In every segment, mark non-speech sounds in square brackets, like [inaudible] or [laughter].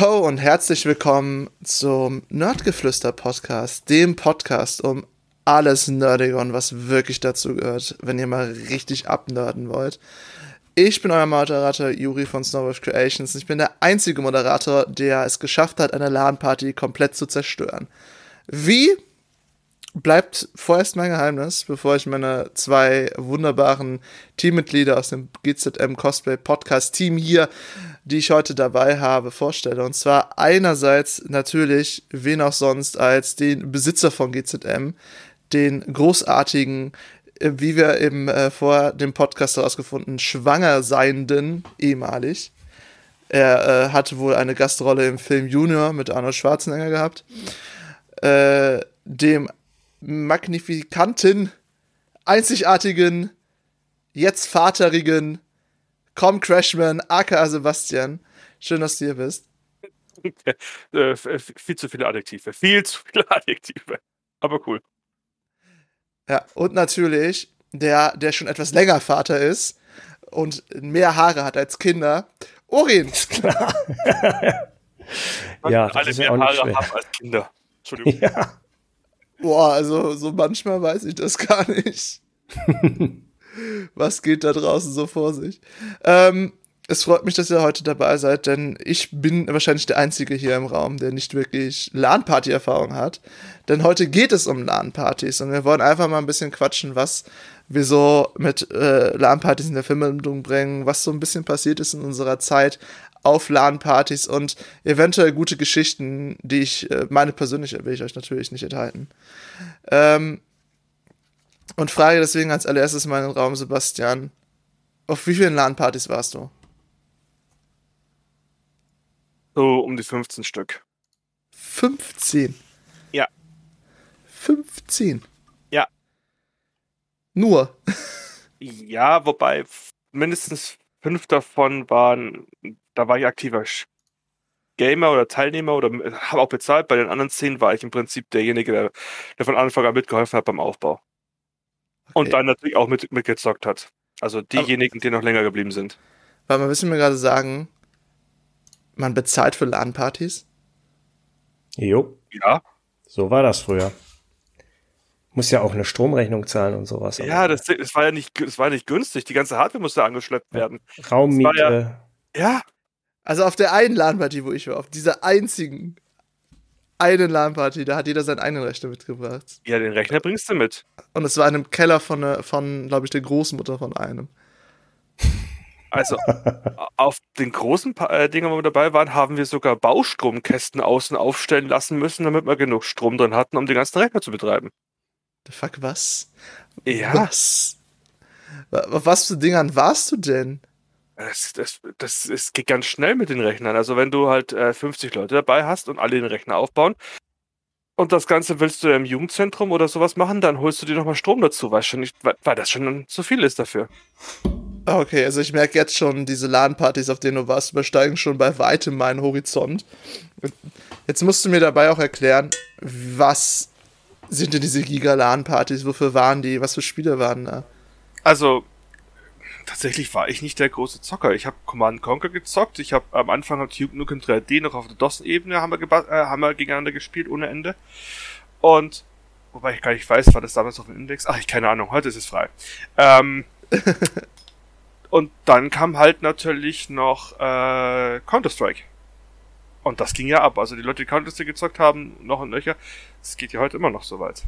Ho und herzlich willkommen zum Nerdgeflüster Podcast, dem Podcast um alles Nerdige und was wirklich dazu gehört, wenn ihr mal richtig abnörden wollt. Ich bin euer Moderator Juri von Snowwolf Creations. Ich bin der einzige Moderator, der es geschafft hat, eine LAN-Party komplett zu zerstören. Wie? Bleibt vorerst mein Geheimnis, bevor ich meine zwei wunderbaren Teammitglieder aus dem GZM Cosplay Podcast Team hier, die ich heute dabei habe, vorstelle. Und zwar einerseits natürlich, wen auch sonst, als den Besitzer von GZM, den großartigen, äh, wie wir eben äh, vor dem Podcast herausgefunden, schwanger seienden, ehemalig. Er äh, hatte wohl eine Gastrolle im Film Junior mit Arnold Schwarzenegger gehabt. Äh, dem magnifikanten, einzigartigen, jetzt vaterigen Com Crashman, aka Sebastian. Schön, dass du hier bist. [laughs] äh, viel zu viele Adjektive. Viel zu viele [laughs] Adjektive. Aber cool. Ja, und natürlich der, der schon etwas länger Vater ist und mehr Haare hat als Kinder. Orin. Ist klar. [laughs] ja, alle mehr Haare schwer. haben als Kinder. Entschuldigung. Ja. Boah, also so manchmal weiß ich das gar nicht. Was geht da draußen so vor sich? Ähm, es freut mich, dass ihr heute dabei seid, denn ich bin wahrscheinlich der Einzige hier im Raum, der nicht wirklich LAN-Party-Erfahrung hat. Denn heute geht es um LAN-Partys und wir wollen einfach mal ein bisschen quatschen, was wir so mit äh, LAN-Partys in der Verbindung bringen, was so ein bisschen passiert ist in unserer Zeit auf LAN-Partys und eventuell gute Geschichten, die ich, äh, meine persönliche will ich euch natürlich nicht enthalten. Ähm, und frage deswegen als allererstes mal in den Raum, Sebastian, auf wie vielen LAN-Partys warst du? So um die 15 Stück. 15? Ja. 15? Ja. Nur? ja, wobei mindestens fünf davon waren, da war ich aktiver Gamer oder Teilnehmer oder habe auch bezahlt. Bei den anderen zehn war ich im Prinzip derjenige, der, der von Anfang an mitgeholfen hat beim Aufbau. Okay. Und dann natürlich auch mit, mitgezockt hat. Also diejenigen, die noch länger geblieben sind. Weil man müssen wir gerade sagen, man bezahlt für LAN-Partys? Jo. Ja. So war das früher. Muss ja auch eine Stromrechnung zahlen und sowas. Ja, das, das, war ja nicht, das war nicht günstig. Die ganze Hardware musste angeschleppt werden. Raummiete. Ja, ja. Also auf der einen LAN-Party, wo ich war, auf dieser einzigen einen LAN-Party, da hat jeder seinen eigenen Rechner mitgebracht. Ja, den Rechner bringst du mit. Und es war in einem Keller von, äh, von glaube ich, der Großmutter von einem. Also auf den großen äh, Dingen, wo wir dabei waren, haben wir sogar Baustromkästen außen aufstellen lassen müssen, damit wir genug Strom drin hatten, um den ganzen Rechner zu betreiben. The fuck, was? Ja. Was? Auf was für Dingern warst du denn? Das, das, das, das geht ganz schnell mit den Rechnern. Also wenn du halt äh, 50 Leute dabei hast und alle den Rechner aufbauen und das Ganze willst du im Jugendzentrum oder sowas machen, dann holst du dir nochmal Strom dazu, weißt schon nicht, weil das schon zu viel ist dafür. Ah, okay, also ich merke jetzt schon, diese LAN-Partys, auf denen du warst, übersteigen schon bei weitem meinen Horizont. Jetzt musst du mir dabei auch erklären, was sind denn diese Giga-LAN-Partys, wofür waren die, was für Spiele waren da? Also, tatsächlich war ich nicht der große Zocker. Ich habe Command Conquer gezockt. Ich habe am Anfang hat Duke Nukem 3D noch auf der DOS-Ebene haben, wir äh, haben wir gegeneinander gespielt ohne Ende. Und wobei ich gar nicht weiß, war das damals auf dem Index? Ach, ich keine Ahnung. Heute ist es frei. Ähm, [laughs] und dann kam halt natürlich noch äh, Counter Strike. Und das ging ja ab. Also die Leute, die Counter Strike gezockt haben, noch und nöcher, es geht ja heute immer noch so weit.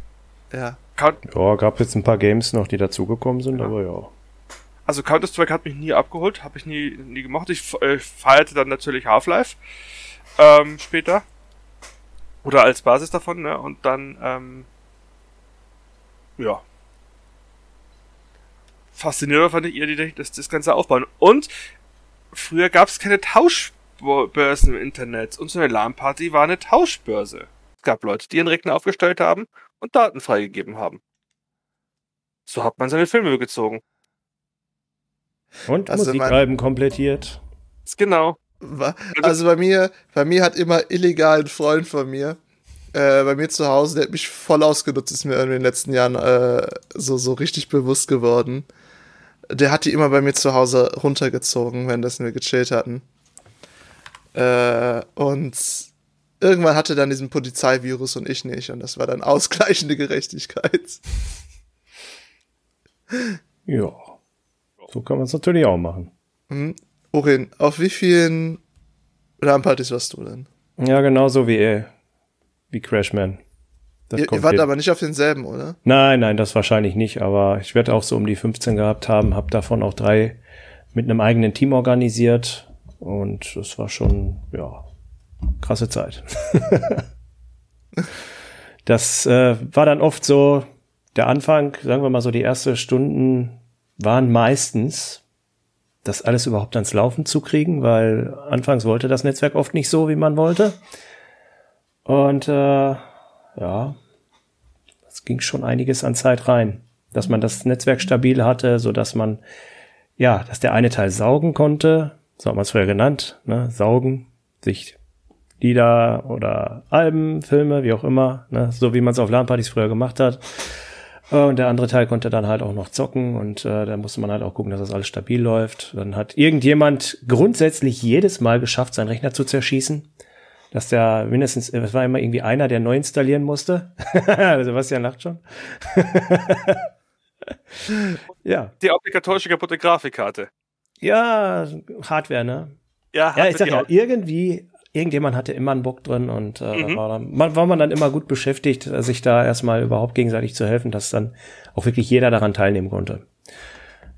Ja. Count ja, gab jetzt ein paar Games noch, die dazugekommen sind, ja. aber ja. Also Counter-Strike hat mich nie abgeholt, habe ich nie, nie gemacht. Ich äh, feierte dann natürlich Half-Life ähm, später. Oder als Basis davon, ne? Und dann, ähm, ja. Faszinierend fand ich eher die, das, das ganze Aufbauen. Und früher gab es keine Tauschbörsen im Internet. Und so eine LAN-Party war eine Tauschbörse. Es gab Leute, die ihren Rechner aufgestellt haben und Daten freigegeben haben. So hat man seine Filme gezogen. Und also Musikalben komplettiert. Genau. Also bei mir, bei mir hat immer illegal ein Freund von mir, äh, bei mir zu Hause, der hat mich voll ausgenutzt, ist mir in den letzten Jahren äh, so, so richtig bewusst geworden. Der hat die immer bei mir zu Hause runtergezogen, wenn das wir gechillt hatten. Äh, und irgendwann hatte dann diesen Polizeivirus und ich nicht. Und das war dann [laughs] ausgleichende Gerechtigkeit. Ja. So kann man es natürlich auch machen. Hm. Orin, auf wie vielen LAN-Partys warst du denn? Ja, genauso wie, äh, wie Crashman. Das ihr, ihr wart aber nicht auf denselben, oder? Nein, nein, das wahrscheinlich nicht. Aber ich werde auch so um die 15 gehabt haben, habe davon auch drei mit einem eigenen Team organisiert. Und das war schon, ja, krasse Zeit. [laughs] das äh, war dann oft so, der Anfang, sagen wir mal so, die ersten Stunden waren meistens, das alles überhaupt ans Laufen zu kriegen, weil anfangs wollte das Netzwerk oft nicht so, wie man wollte. Und äh, ja, es ging schon einiges an Zeit rein, dass man das Netzwerk stabil hatte, so dass man ja, dass der eine Teil saugen konnte, so hat man es früher genannt, ne, saugen, sich Lieder oder Alben, Filme, wie auch immer, ne, so wie man es auf LAN-Partys früher gemacht hat. Äh, und der andere Teil konnte dann halt auch noch zocken und äh, da musste man halt auch gucken, dass das alles stabil läuft. Dann hat irgendjemand grundsätzlich jedes Mal geschafft, seinen Rechner zu zerschießen. Dass der mindestens, es war immer irgendwie einer, der neu installieren musste. [laughs] Sebastian lacht schon. [laughs] ja. Die obligatorische kaputte Grafikkarte. Ja, Hardware, ne? Ja, ja ich sag ja, irgendwie, irgendjemand hatte immer einen Bock drin und äh, mhm. war, dann, man, war man dann immer gut beschäftigt, sich da erstmal überhaupt gegenseitig zu helfen, dass dann auch wirklich jeder daran teilnehmen konnte.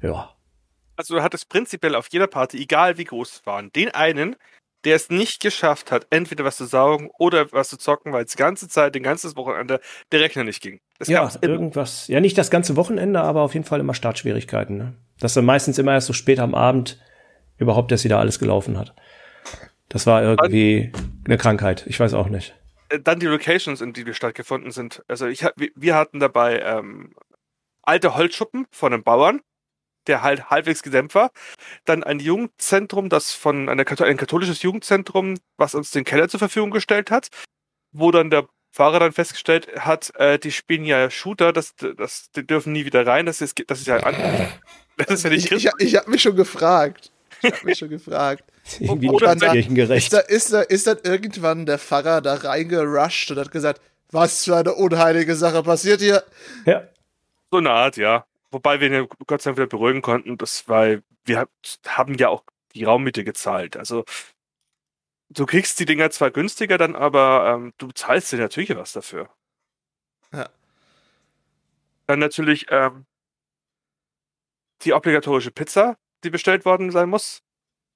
Ja. Also du hattest prinzipiell auf jeder Party, egal wie groß es waren, den einen, der es nicht geschafft hat, entweder was zu saugen oder was zu zocken, weil es die ganze Zeit, den ganzen Wochenende der Rechner nicht ging. Das ja, irgendwas. Ja, nicht das ganze Wochenende, aber auf jeden Fall immer Startschwierigkeiten. Ne? Dass dann meistens immer erst so spät am Abend überhaupt erst wieder alles gelaufen hat. Das war irgendwie eine Krankheit. Ich weiß auch nicht. Äh, dann die Locations, in die wir stattgefunden sind. Also ich, wir hatten dabei ähm, alte Holzschuppen von einem Bauern der halt halbwegs gedämpft war. Dann ein Jugendzentrum, das von einer, ein katholisches Jugendzentrum, was uns den Keller zur Verfügung gestellt hat, wo dann der Fahrer dann festgestellt hat, äh, die spielen ja Shooter, das, das, die dürfen nie wieder rein, das ist, das ist ja an, das ist ja nicht Ich, ich, ich habe mich schon gefragt. Ich habe mich schon gefragt. [laughs] Irgendwie Oder da, ist, da, ist, da, ist dann irgendwann der Pfarrer da reingerusht und hat gesagt, was für eine unheilige Sache passiert hier? Ja. So eine Art, ja. Wobei wir ihn Gott sei Dank wieder beruhigen konnten, das weil wir haben ja auch die Raummiete gezahlt. Also du kriegst die Dinger zwar günstiger dann, aber ähm, du zahlst dir natürlich was dafür. Ja. Dann natürlich ähm, die obligatorische Pizza, die bestellt worden sein muss.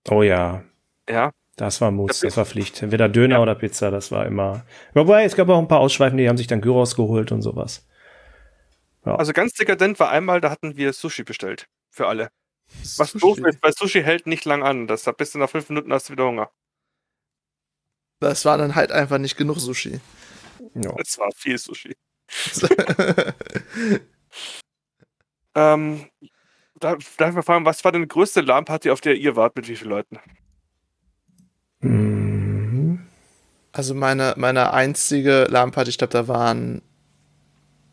Oh ja. Ja. Das war Muss, das war Pflicht. Entweder Döner ja. oder Pizza, das war immer. Wobei, es gab auch ein paar Ausschweifen, die haben sich dann Gyros geholt und sowas. Ja. Also ganz dekadent war einmal, da hatten wir Sushi bestellt. Für alle. Was Sushi. doof ist, weil Sushi hält nicht lang an. Das bist du nach fünf Minuten hast du wieder Hunger. Das war dann halt einfach nicht genug Sushi. Ja. [laughs] Es war viel Sushi. [laughs] ähm, darf, darf ich mal fragen, was war denn die größte LAN-Party, auf der ihr wart? Mit wie vielen Leuten? Mhm. Also meine, meine einzige LAN-Party, ich glaube, da waren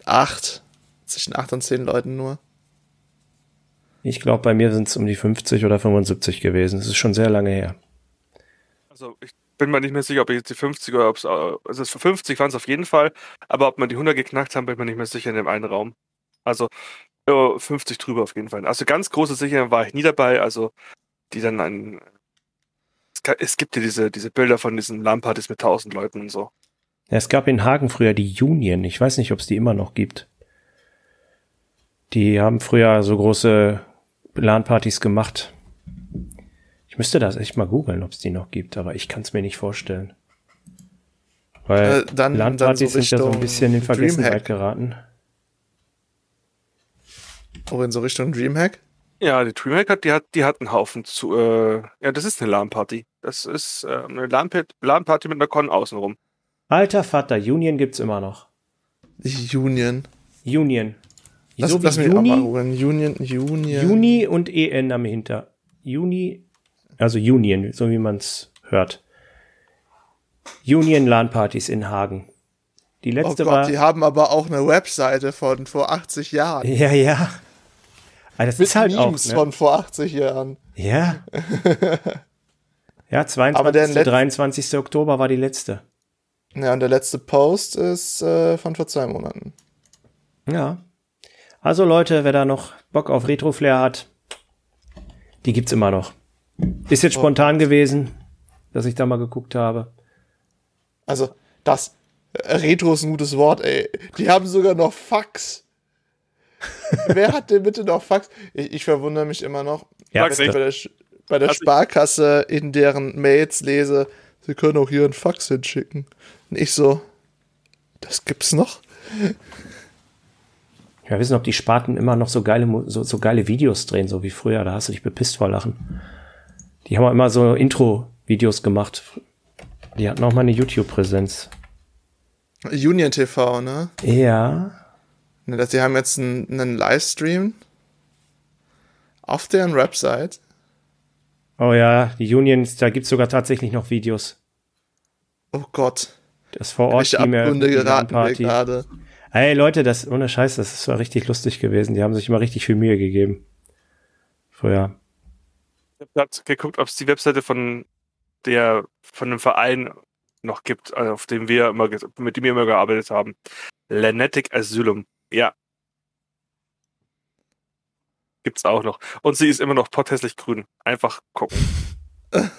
acht zwischen 8 und 10 Leuten nur. Ich glaube, bei mir sind es um die 50 oder 75 gewesen. Das ist schon sehr lange her. Also ich bin mir nicht mehr sicher, ob ich jetzt die 50 oder ob es, also 50 waren es auf jeden Fall, aber ob man die 100 geknackt haben, bin ich mir nicht mehr sicher in dem einen Raum. Also 50 drüber auf jeden Fall. Also ganz große Sicherheit war ich nie dabei, also die dann ein, es gibt ja diese, diese Bilder von diesen LAN-Partys mit 1000 Leuten und so. Ja, es gab in Hagen früher die Union. Ich weiß nicht, ob es die immer noch gibt. Die haben früher so große LAN-Partys gemacht. Ich müsste das echt mal googeln, ob es die noch gibt, aber ich kann es mir nicht vorstellen. Weil äh, LAN-Partys so sind ja so ein bisschen in Vergessenheit geraten. Auch in so Richtung Dreamhack? Ja, die Dreamhack hat, die hat, die hat einen Haufen zu, äh, ja, das ist eine LAN-Party. Das ist äh, eine LAN-Party mit einer Con außenrum. Alter Vater, Union gibt's immer noch. Union. Union. Lass, so lass mich Juni, auch mal. Union, Union. Juni und EN am Hinter. Juni, also Union, so wie man es hört. Union LAN-Partys in Hagen. Die letzte oh Gott, war, die haben aber auch eine Webseite von vor 80 Jahren. Ja, ja. Aber das Mit ist halt Memes auch, ne? von vor 80 Jahren. Ja. [laughs] Ja, 22. 23. Oktober war die letzte. Ja, und der letzte Post ist äh, von vor zwei Monaten. Ja. Also Leute, wer da noch Bock auf Retro-Flair hat, die gibt's immer noch. Ist jetzt oh. spontan gewesen, dass ich da mal geguckt habe. Also, das äh, Retro ist ein gutes Wort, ey. Die haben sogar noch Fax. [laughs] Wer hat denn bitte noch Fax? Ich, ich verwundere mich immer noch. Ja, bei der, bei der Sparkasse in deren Mails lese, sie können auch hier ein Fax hinschicken. Und ich so, das gibt's noch? Ja, wissen, ob die Sparten immer noch so geile, so, so geile Videos drehen, so wie früher. Da hast du dich bepisst vor Lachen. Die haben auch immer so Intro-Videos gemacht. Die hatten auch mal eine YouTube-Präsenz. Union TV, ne? Ja. Ne, die haben jetzt einen, einen Livestream auf deren Website. Oh ja, die Unions, da gibt's sogar tatsächlich noch Videos. Oh Gott. Das vor Ort Team geraten Party. gerade. Hey Leute, das ohne Scheiß, das war richtig lustig gewesen. Die haben sich immer richtig viel Mühe gegeben. Vorher. Ich habe gerade geguckt, ob es die Webseite von der von dem Verein noch gibt, also auf dem wir immer mit dem wir immer gearbeitet haben. Lenetic Asylum. Ja. Gibt's auch noch. Und sie ist immer noch potthässlich grün. Einfach gucken. [laughs]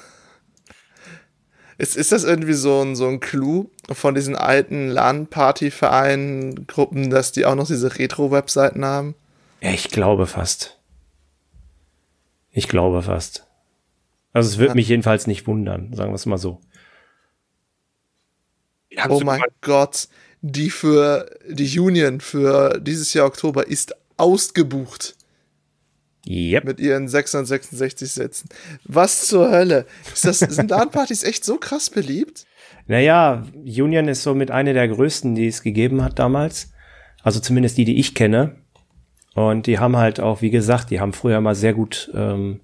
Ist, ist das irgendwie so ein, so ein Clou von diesen alten LAN-Party-Vereinen, Gruppen, dass die auch noch diese Retro-Webseiten haben? Ja, ich glaube fast. Ich glaube fast. Also es würde ja. mich jedenfalls nicht wundern, sagen wir es mal so. Oh mein Gott, die für die Union für dieses Jahr Oktober ist ausgebucht. Yep. Mit ihren 666 Sätzen. Was zur Hölle? Ist das, sind [laughs] LAN-Partys echt so krass beliebt? Naja, Union ist so mit einer der größten, die es gegeben hat damals. Also zumindest die, die ich kenne. Und die haben halt auch, wie gesagt, die haben früher mal sehr gut, ähm,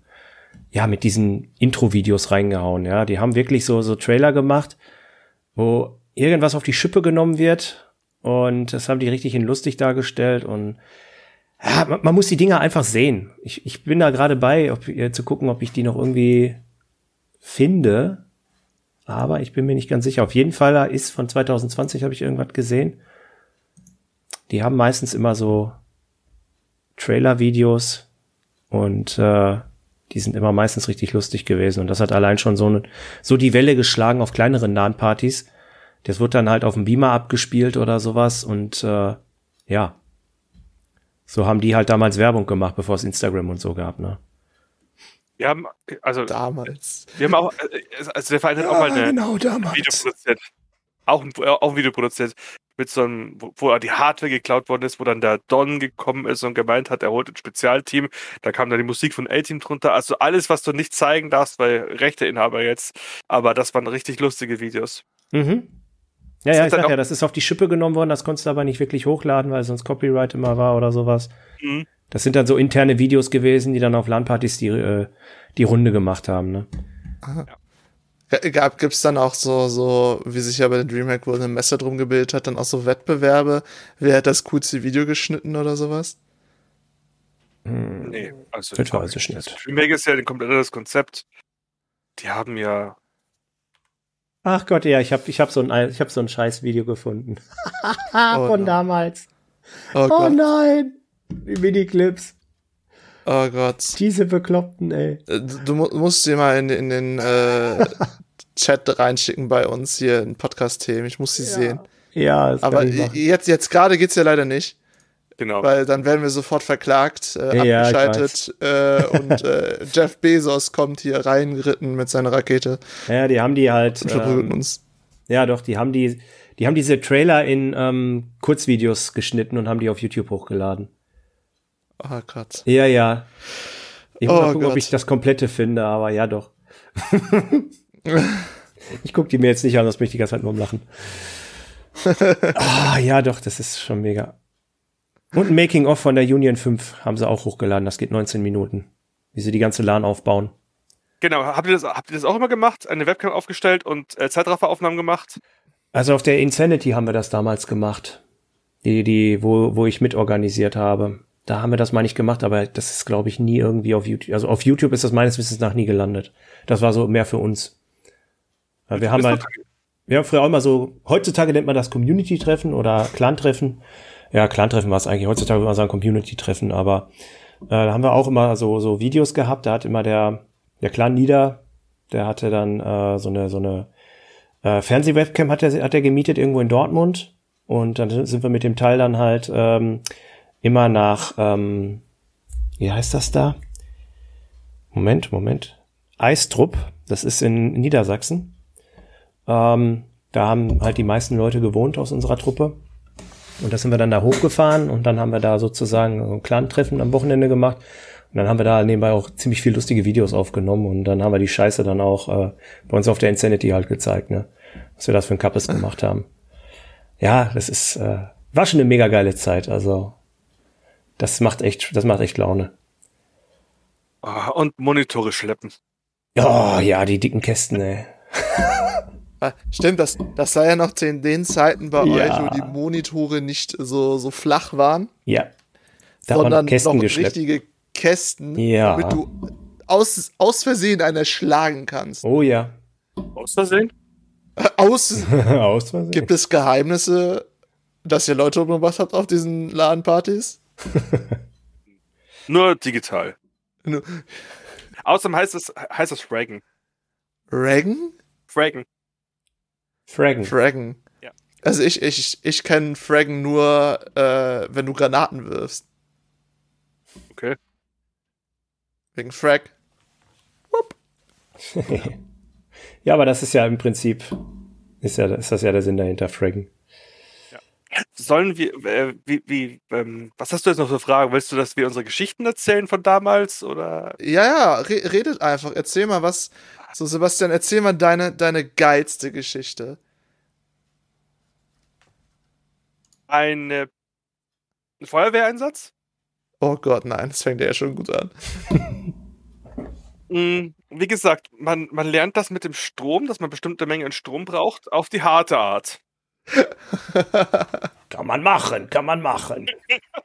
ja, mit diesen Intro-Videos reingehauen. Ja, die haben wirklich so, so Trailer gemacht, wo irgendwas auf die Schippe genommen wird. Und das haben die richtig in lustig dargestellt und ja, man, man, muss die Dinger einfach sehen. Ich, ich bin da gerade bei, ob, äh, zu gucken, ob ich die noch irgendwie finde. Aber ich bin mir nicht ganz sicher. Auf jeden Fall ist von 2020 habe ich irgendwas gesehen. Die haben meistens immer so Trailer-Videos und äh, die sind immer meistens richtig lustig gewesen. Und das hat allein schon so, ne, so die Welle geschlagen auf kleineren LAN-Partys. Das wird dann halt auf dem Beamer abgespielt oder sowas. Und äh, ja, so haben die halt damals Werbung gemacht, bevor es Instagram und so gab, ne? Wir haben, also. Damals. Wir haben auch, also der Verein hat ja, auch mal eine genau, damals. Video produziert. Auch ein, auch ein Video produziert mit so einem, wo, wo die Hardware geklaut worden ist, wo dann der Don gekommen ist und gemeint hat, er holt ein Spezialteam. Da kam dann die Musik von A-Team drunter. Also alles, was du nicht zeigen darfst, weil Rechteinhaber jetzt. Aber das waren richtig lustige Videos. Mhm. Ja, ja, ich sag ja, das ist auf die Schippe genommen worden, das konntest du aber nicht wirklich hochladen, weil sonst Copyright immer war oder sowas. Mhm. Das sind dann so interne Videos gewesen, die dann auf LAN-Partys die, äh, die Runde gemacht haben, ne? Gab, gibt's dann auch so, so, wie sich ja bei der Dreamhack wohl eine Messe drum gebildet hat, dann auch so Wettbewerbe? Wer hat das coolste Video geschnitten oder sowas? Hm, nee, also das weiß ich nicht. Dreamhack ist ja ein komplettes Konzept. Die haben ja Ach Gott, ja, ich habe ich hab so ein, ich hab so ein scheiß Video gefunden. [laughs] oh, Von no. damals. Oh, oh nein. Die Miniclips. Oh Gott. Diese Bekloppten, ey. Äh, du, musst dir mal in, in den äh, [laughs] Chat reinschicken bei uns hier in Podcast-Themen. Ich muss sie ja. sehen. Ja, das Aber jetzt, jetzt gerade geht's ja leider nicht. Genau. Weil dann werden wir sofort verklagt, äh, ja, abgeschaltet äh, und äh, [laughs] Jeff Bezos kommt hier reingeritten mit seiner Rakete. Ja, die haben die halt. Und verprügeln ähm, uns. Ja, doch, die haben die, die haben diese Trailer in ähm, Kurzvideos geschnitten und haben die auf YouTube hochgeladen. Oh Gott. Ja, ja. Ich muss oh mal gucken, Gott. ob ich das komplette finde, aber ja doch. [laughs] ich gucke die mir jetzt nicht an, das möchte ich ganz halt nur umlachen. [laughs] Ah, ja, doch, das ist schon mega. Und ein Making-of von der Union 5 haben sie auch hochgeladen. Das geht 19 Minuten. Wie sie die ganze LAN aufbauen. Genau. Habt ihr das, habt ihr das auch immer gemacht? Eine Webcam aufgestellt und äh, Zeitrafferaufnahmen gemacht? Also auf der Insanity haben wir das damals gemacht. Die, die, wo, wo ich mitorganisiert habe. Da haben wir das mal nicht gemacht, aber das ist, glaube ich, nie irgendwie auf YouTube. Also auf YouTube ist das meines Wissens nach nie gelandet. Das war so mehr für uns. Weil wir haben halt, wir haben früher auch immer so, heutzutage nennt man das Community-Treffen oder Clan-Treffen. Ja, Clan-Treffen war es eigentlich. Heutzutage würde man sagen Community-Treffen, aber äh, da haben wir auch immer so, so Videos gehabt. Da hat immer der, der Clan Nieder, der hatte dann äh, so eine, so eine äh, Fernseh-Webcam hat er, hat er gemietet irgendwo in Dortmund. Und dann sind wir mit dem Teil dann halt ähm, immer nach, ähm, wie heißt das da? Moment, Moment. Eistrup, das ist in Niedersachsen. Ähm, da haben halt die meisten Leute gewohnt aus unserer Truppe. Und da sind wir dann da hochgefahren und dann haben wir da sozusagen ein Clan-Treffen am Wochenende gemacht. Und dann haben wir da nebenbei auch ziemlich viel lustige Videos aufgenommen und dann haben wir die Scheiße dann auch äh, bei uns auf der Insanity halt gezeigt, ne? Was wir das für ein Kappes gemacht haben. Ja, das ist, äh, war schon eine mega geile Zeit. Also, das macht echt, das macht echt Laune. Ah, und Monitore schleppen. Oh, ja, die dicken Kästen, ey. [laughs] Ah, Stimmt, das, das sei ja noch zu den Zeiten bei Ja. euch, wo die Monitore nicht so, so flach waren, Ja. Da haben wir sondern noch Kästen noch richtige Kästen, Ja. damit du aus, aus Versehen einer schlagen kannst. Oh ja. Aus Versehen? Aus [laughs] Aus Versehen. gibt es Geheimnisse, dass ihr Leute umgebracht habt auf diesen LAN-Partys? [laughs] Nur digital. Nur- Außerdem heißt es, heißt es Fraggen. Reagan? Fraggen. Fraggen. Fraggen. Ja. Also ich, ich, ich kenne Fraggen nur, äh, wenn du Granaten wirfst. Okay. Wegen Frag. [laughs] ja, aber das ist ja im Prinzip, ist ja, ist das ja der Sinn dahinter, Fraggen. Sollen wir, äh, wie, wie, ähm, was hast du jetzt noch für Fragen? Willst du, dass wir unsere Geschichten erzählen von damals oder? Ja, ja, re redet einfach. Erzähl mal was. So, Sebastian, erzähl mal deine, deine geilste Geschichte. Eine, ein Feuerwehreinsatz? Oh Gott, nein, das fängt ja schon gut an. [laughs] Mm, Wie gesagt, man, man lernt das mit dem Strom, dass man bestimmte Mengen an Strom braucht, auf die harte Art. [laughs] Kann man machen, kann man machen.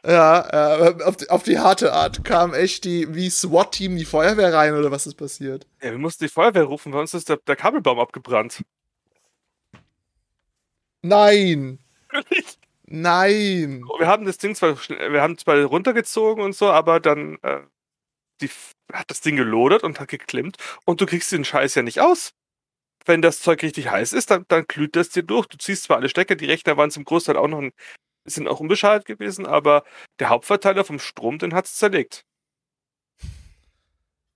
ja, äh, auf, die, auf die harte Art kam echt die, wie SWAT-Team die Feuerwehr rein oder was ist passiert? Ja, wir mussten die Feuerwehr rufen, bei uns ist der, der Kabelbaum abgebrannt. Nein! Nein! Wir haben das Ding zwar, wir haben zwar runtergezogen und so, aber dann äh, die, hat das Ding gelodert und hat geklemmt und du kriegst den Scheiß ja nicht aus. Wenn das Zeug richtig heiß ist, dann, dann glüht das dir durch. Du ziehst zwar alle Stecker, die Rechner waren zum Großteil auch noch ein, sind auch unbeschaltet gewesen, aber der Hauptverteiler vom Strom, den hat's zerlegt.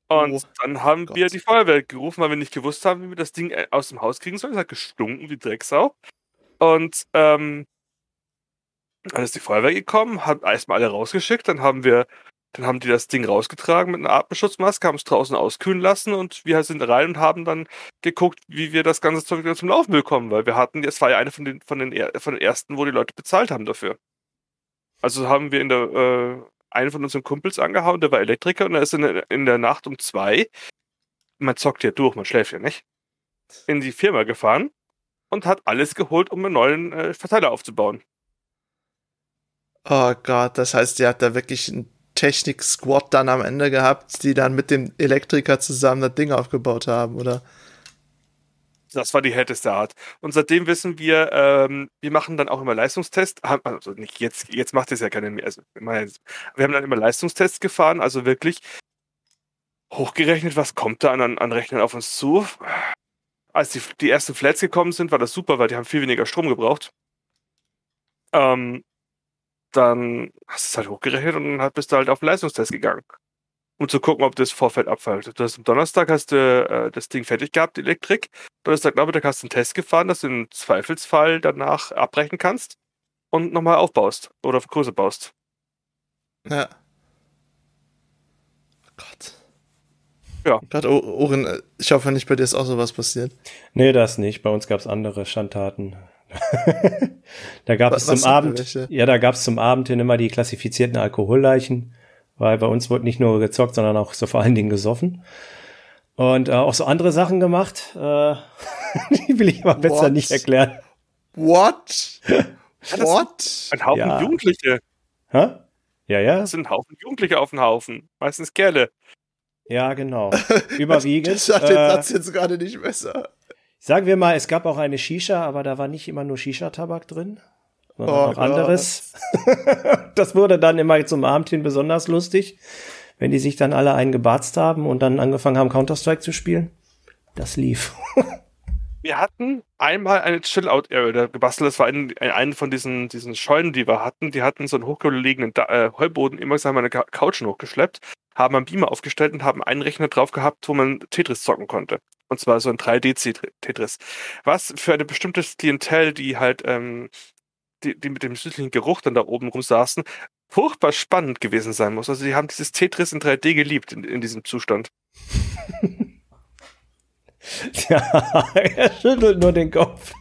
Und Oh dann haben wir Gott. die Feuerwehr gerufen, weil wir nicht gewusst haben, wie wir das Ding äh, aus dem Haus kriegen sollen. Es hat gestunken wie Drecksau. Und ähm, dann ist die Feuerwehr gekommen, hat erstmal alle rausgeschickt, dann haben wir, dann haben die das Ding rausgetragen mit einer Atemschutzmaske, haben es draußen auskühlen lassen und wir sind rein und haben dann geguckt, wie wir das ganze Zeug zum Laufen bekommen, weil wir hatten, es war ja eine von den, von den, von den ersten, wo die Leute bezahlt haben dafür. Also haben wir in der, äh, einen von unseren Kumpels angehauen, der war Elektriker und er ist in der, in der Nacht um zwei, man zockt ja durch, man schläft ja nicht, in die Firma gefahren und hat alles geholt, um einen neuen äh, Verteiler aufzubauen. Oh Gott, das heißt, ihr habt da wirklich einen Technik-Squad dann am Ende gehabt, die dann mit dem Elektriker zusammen das Ding aufgebaut haben, oder? Das war die härteste Art. Und seitdem wissen wir, ähm, wir machen dann auch immer Leistungstests. Also nicht jetzt, jetzt macht es ja keine mehr. Also, wir haben dann immer Leistungstests gefahren, also wirklich hochgerechnet, was kommt da an, an Rechnern auf uns zu. Als die, die ersten Flats gekommen sind, war das super, weil die haben viel weniger Strom gebraucht. Ähm, dann hast du es halt hochgerechnet und dann bist du halt auf den Leistungstest gegangen. Um zu gucken, ob das Vorfeld abfällt. Du hast am Donnerstag hast du äh, das Ding fertig gehabt, die Elektrik. Donnerstagnachmittag hast du einen Test gefahren, dass du im Zweifelsfall danach abbrechen kannst und nochmal aufbaust oder auf Kurse baust. Ja. Oh Gott. Ja. Gott, Oren, ich hoffe nicht, bei dir ist auch sowas passiert. Nee, das nicht. Bei uns gab's andere Schandtaten. Da gab es zum Abend, ja, da gab's zum Abend hin immer die klassifizierten Alkoholleichen, weil bei uns wurde nicht nur gezockt, sondern auch so vor allen Dingen gesoffen. Und äh, auch so andere Sachen gemacht. Äh, [laughs] die will ich aber besser What? nicht erklären. What? [laughs] What? Ein Haufen Ja. Jugendliche. Hä? Ja, ja. Das sind ein Haufen Jugendliche auf dem Haufen. Meistens Kerle. Ja, genau. [laughs] Überwiegend. Das hat den äh, Satz jetzt gerade nicht besser. Sagen wir mal, es gab auch eine Shisha, aber da war nicht immer nur Shisha-Tabak drin, sondern Oh auch anderes. [laughs] das wurde dann immer zum Abend hin besonders lustig, wenn die sich dann alle eingebarzt haben und dann angefangen haben, Counter-Strike zu spielen. Das lief. [laughs] Wir hatten einmal eine Chill-Out-Area gebastelt. Das war ein, ein, eine von diesen, diesen Scheunen, die wir hatten. Die hatten so einen hochgelegenen äh, Heuboden. Immer haben wir eine Couch hochgeschleppt, haben einen Beamer aufgestellt und haben einen Rechner drauf gehabt, wo man Tetris zocken konnte. Und zwar so ein 3D-Tetris. Was für eine bestimmte Klientel, die halt, ähm, die, die mit dem süßlichen Geruch dann da oben rumsaßen, furchtbar spannend gewesen sein muss. Also die haben dieses Tetris in 3D geliebt in, in diesem Zustand. [laughs] [laughs] ja, er schüttelt nur den Kopf.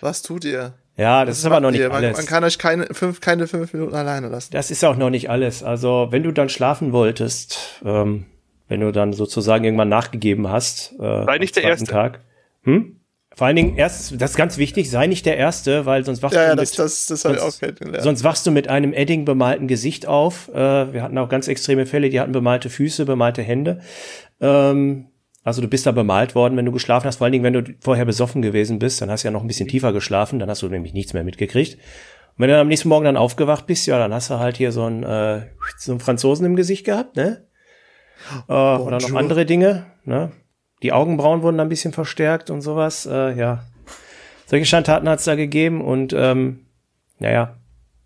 Was tut ihr? Ja, das Was ist aber noch nicht ihr? Man, alles. man kann euch keine fünf, keine fünf Minuten alleine lassen. Das ist auch noch nicht alles. Also, wenn du dann schlafen wolltest, ähm, wenn du dann sozusagen irgendwann nachgegeben hast, äh, Sei nicht am der Erste. Tag. Hm? Vor allen Dingen, erst, das ist ganz wichtig, sei nicht der Erste, weil sonst wachst Ja, du ja, mit, das, das, das habe ich auch sonst- kennengelernt. sonst wachst du mit einem Edding bemalten Gesicht auf. Äh, wir hatten auch ganz extreme Fälle, die hatten bemalte Füße, bemalte Hände. Ähm, also du bist da bemalt worden, wenn du geschlafen hast. Vor allen Dingen, wenn du vorher besoffen gewesen bist, dann hast du ja noch ein bisschen tiefer geschlafen, dann hast du nämlich nichts mehr mitgekriegt. Und wenn du dann am nächsten Morgen dann aufgewacht bist, ja, dann hast du halt hier so einen, äh, so einen Franzosen im Gesicht gehabt, ne? Äh, oder noch andere Dinge, ne? Die Augenbrauen wurden dann ein bisschen verstärkt und sowas, äh, ja. Solche Schandtaten hat es da gegeben und ähm, naja,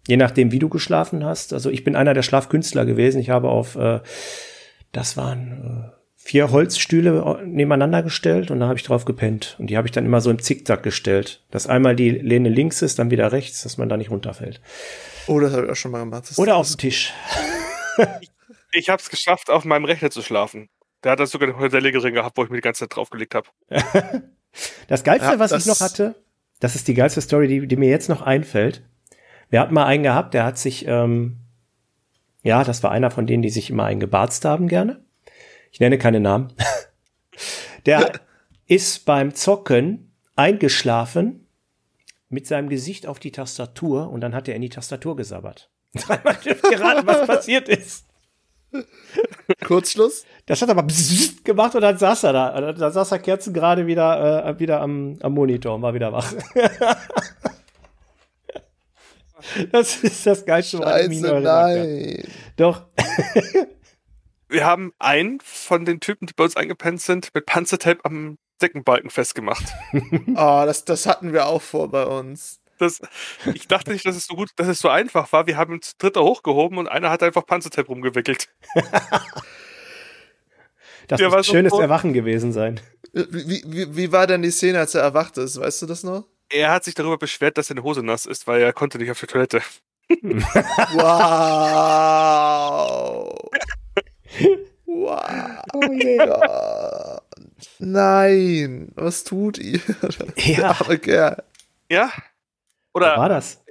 je nachdem, wie du geschlafen hast. Also ich bin einer der Schlafkünstler gewesen. Ich habe auf, äh, das waren äh, vier Holzstühle nebeneinander gestellt und da habe ich drauf gepennt. Und die habe ich dann immer so im Zickzack gestellt. Dass einmal die Lehne links ist, dann wieder rechts, dass man da nicht runterfällt. Oh, das habe ich auch schon mal gemacht. Das, Oder auf dem Tisch. [laughs] Ich habe es geschafft, auf meinem Rechner zu schlafen. Der hat da sogar eine Hotellige drin gehabt, wo ich mir die ganze Zeit draufgelegt habe. [laughs] Das Geilste, Ja, was das- ich noch hatte, das ist die geilste Story, die, die mir jetzt noch einfällt. Wir hatten mal einen gehabt, der hat sich, ähm, ja, das war einer von denen, die sich immer eingebarzt haben gerne. Ich nenne keine Namen. [laughs] Der ist beim Zocken eingeschlafen mit seinem Gesicht auf die Tastatur und dann hat er in die Tastatur gesabbert. [laughs] Dreimal dürft ihr raten, was passiert ist. Kurzschluss? Das hat aber bzzzt gemacht und dann saß er da. Da saß er Kerzen gerade wieder, äh, wieder am, am Monitor und war wieder wach. [laughs] das ist das geilste Scheiße, nein. Doch. Wir haben einen von den Typen, die bei uns eingepennt sind, mit Panzertape am Deckenbalken festgemacht. Oh, [laughs] das, das hatten wir auch vor bei uns. Das, ich dachte nicht, dass es so gut, dass es so einfach war. Wir haben ihn zu dritter hochgehoben und einer hat einfach Panzertape rumgewickelt. [laughs] Das muss ein so schönes froh. Erwachen gewesen sein. Wie, wie, wie war denn die Szene, als er erwacht ist? Weißt du das noch? Er hat sich darüber beschwert, dass seine Hose nass ist, weil er konnte nicht auf die Toilette. [laughs] Wow. Wow. Oh Gott. Nein. Was tut ihr? Ja, [laughs] arme Kerl. Ja? wer war Oder das?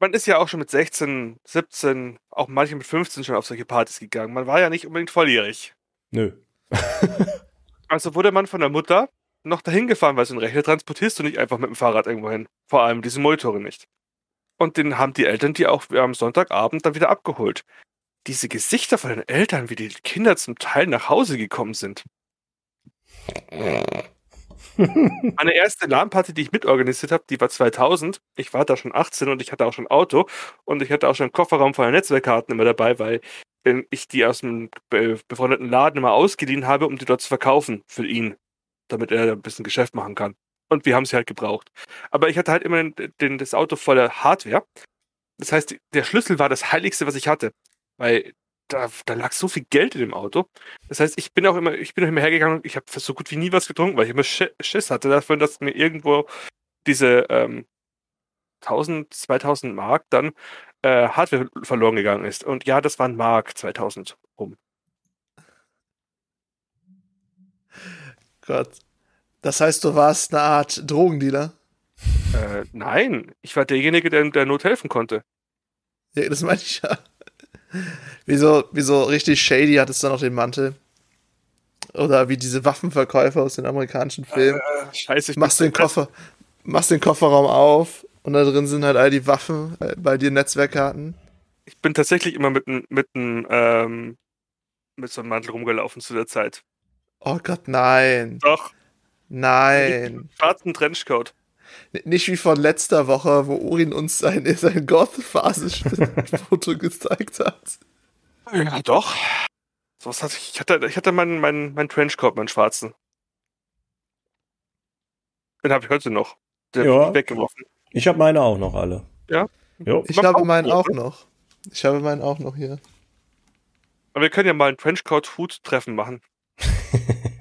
man ist ja auch schon mit 16, 17, auch manche mit 15 schon auf solche Partys gegangen. Man war ja nicht unbedingt volljährig. Nö. [laughs] Also wurde man von der Mutter noch dahin gefahren, weil so einen Rechner transportierst du nicht einfach mit dem Fahrrad irgendwo hin. Vor allem diese Monitore nicht. Und den haben die Eltern die auch am Sonntagabend dann wieder abgeholt. Diese Gesichter von den Eltern, wie die Kinder zum Teil nach Hause gekommen sind. [laughs] Meine erste LAN-Party, die ich mitorganisiert habe, die war 2000. Ich war da schon 18 und ich hatte auch schon ein Auto und ich hatte auch schon einen Kofferraum voller Netzwerkkarten immer dabei, weil ich die aus dem be befreundeten Laden immer ausgeliehen habe, um die dort zu verkaufen für ihn, damit er ein bisschen Geschäft machen kann. Und wir haben sie halt gebraucht. Aber ich hatte halt immer den, den, das Auto voller Hardware. Das heißt, der Schlüssel war das Heiligste, was ich hatte. Weil da, da lag so viel Geld in dem Auto. Das heißt, ich bin auch immer, ich bin auch immer hergegangen und ich habe so gut wie nie was getrunken, weil ich immer Sch Schiss hatte dafür, dass mir irgendwo diese ähm, 1000, 2000 Mark dann äh, Hardware verloren gegangen ist. Und ja, das waren Mark 2000 rum. Gott. Das heißt, du warst eine Art Drogendealer? Äh, nein, ich war derjenige, der in der Not helfen konnte. Ja, das meine ich ja. Wieso, wieso richtig shady hattest du noch den Mantel? Oder wie diese Waffenverkäufer aus den amerikanischen Filmen. Äh, scheiße, ich machst den Koffer, machst den Kofferraum auf Und da drin sind halt all die Waffen äh, bei dir Netzwerkkarten. Ich bin tatsächlich immer mit einem mit einem, ähm, mit so einem Mantel rumgelaufen zu der Zeit. Oh Gott, nein. Doch, Nein. schwarzen Trenchcoat. Nicht wie von letzter Woche, wo Urin uns sein, sein Goth-Phase-Foto [laughs] gezeigt hat. Ja, doch. So was hatte ich. Ich hatte, ich hatte meinen, meinen, meinen Trenchcoat, meinen schwarzen. Den habe ich heute noch. Den Ja. hab ich weggeworfen. Ich habe meine auch noch alle. Ja? Jo. Ich Mach habe meinen auch noch. Ich habe meinen auch noch hier. Aber wir können ja mal ein Trenchcoat-Hut-Treffen machen. [laughs]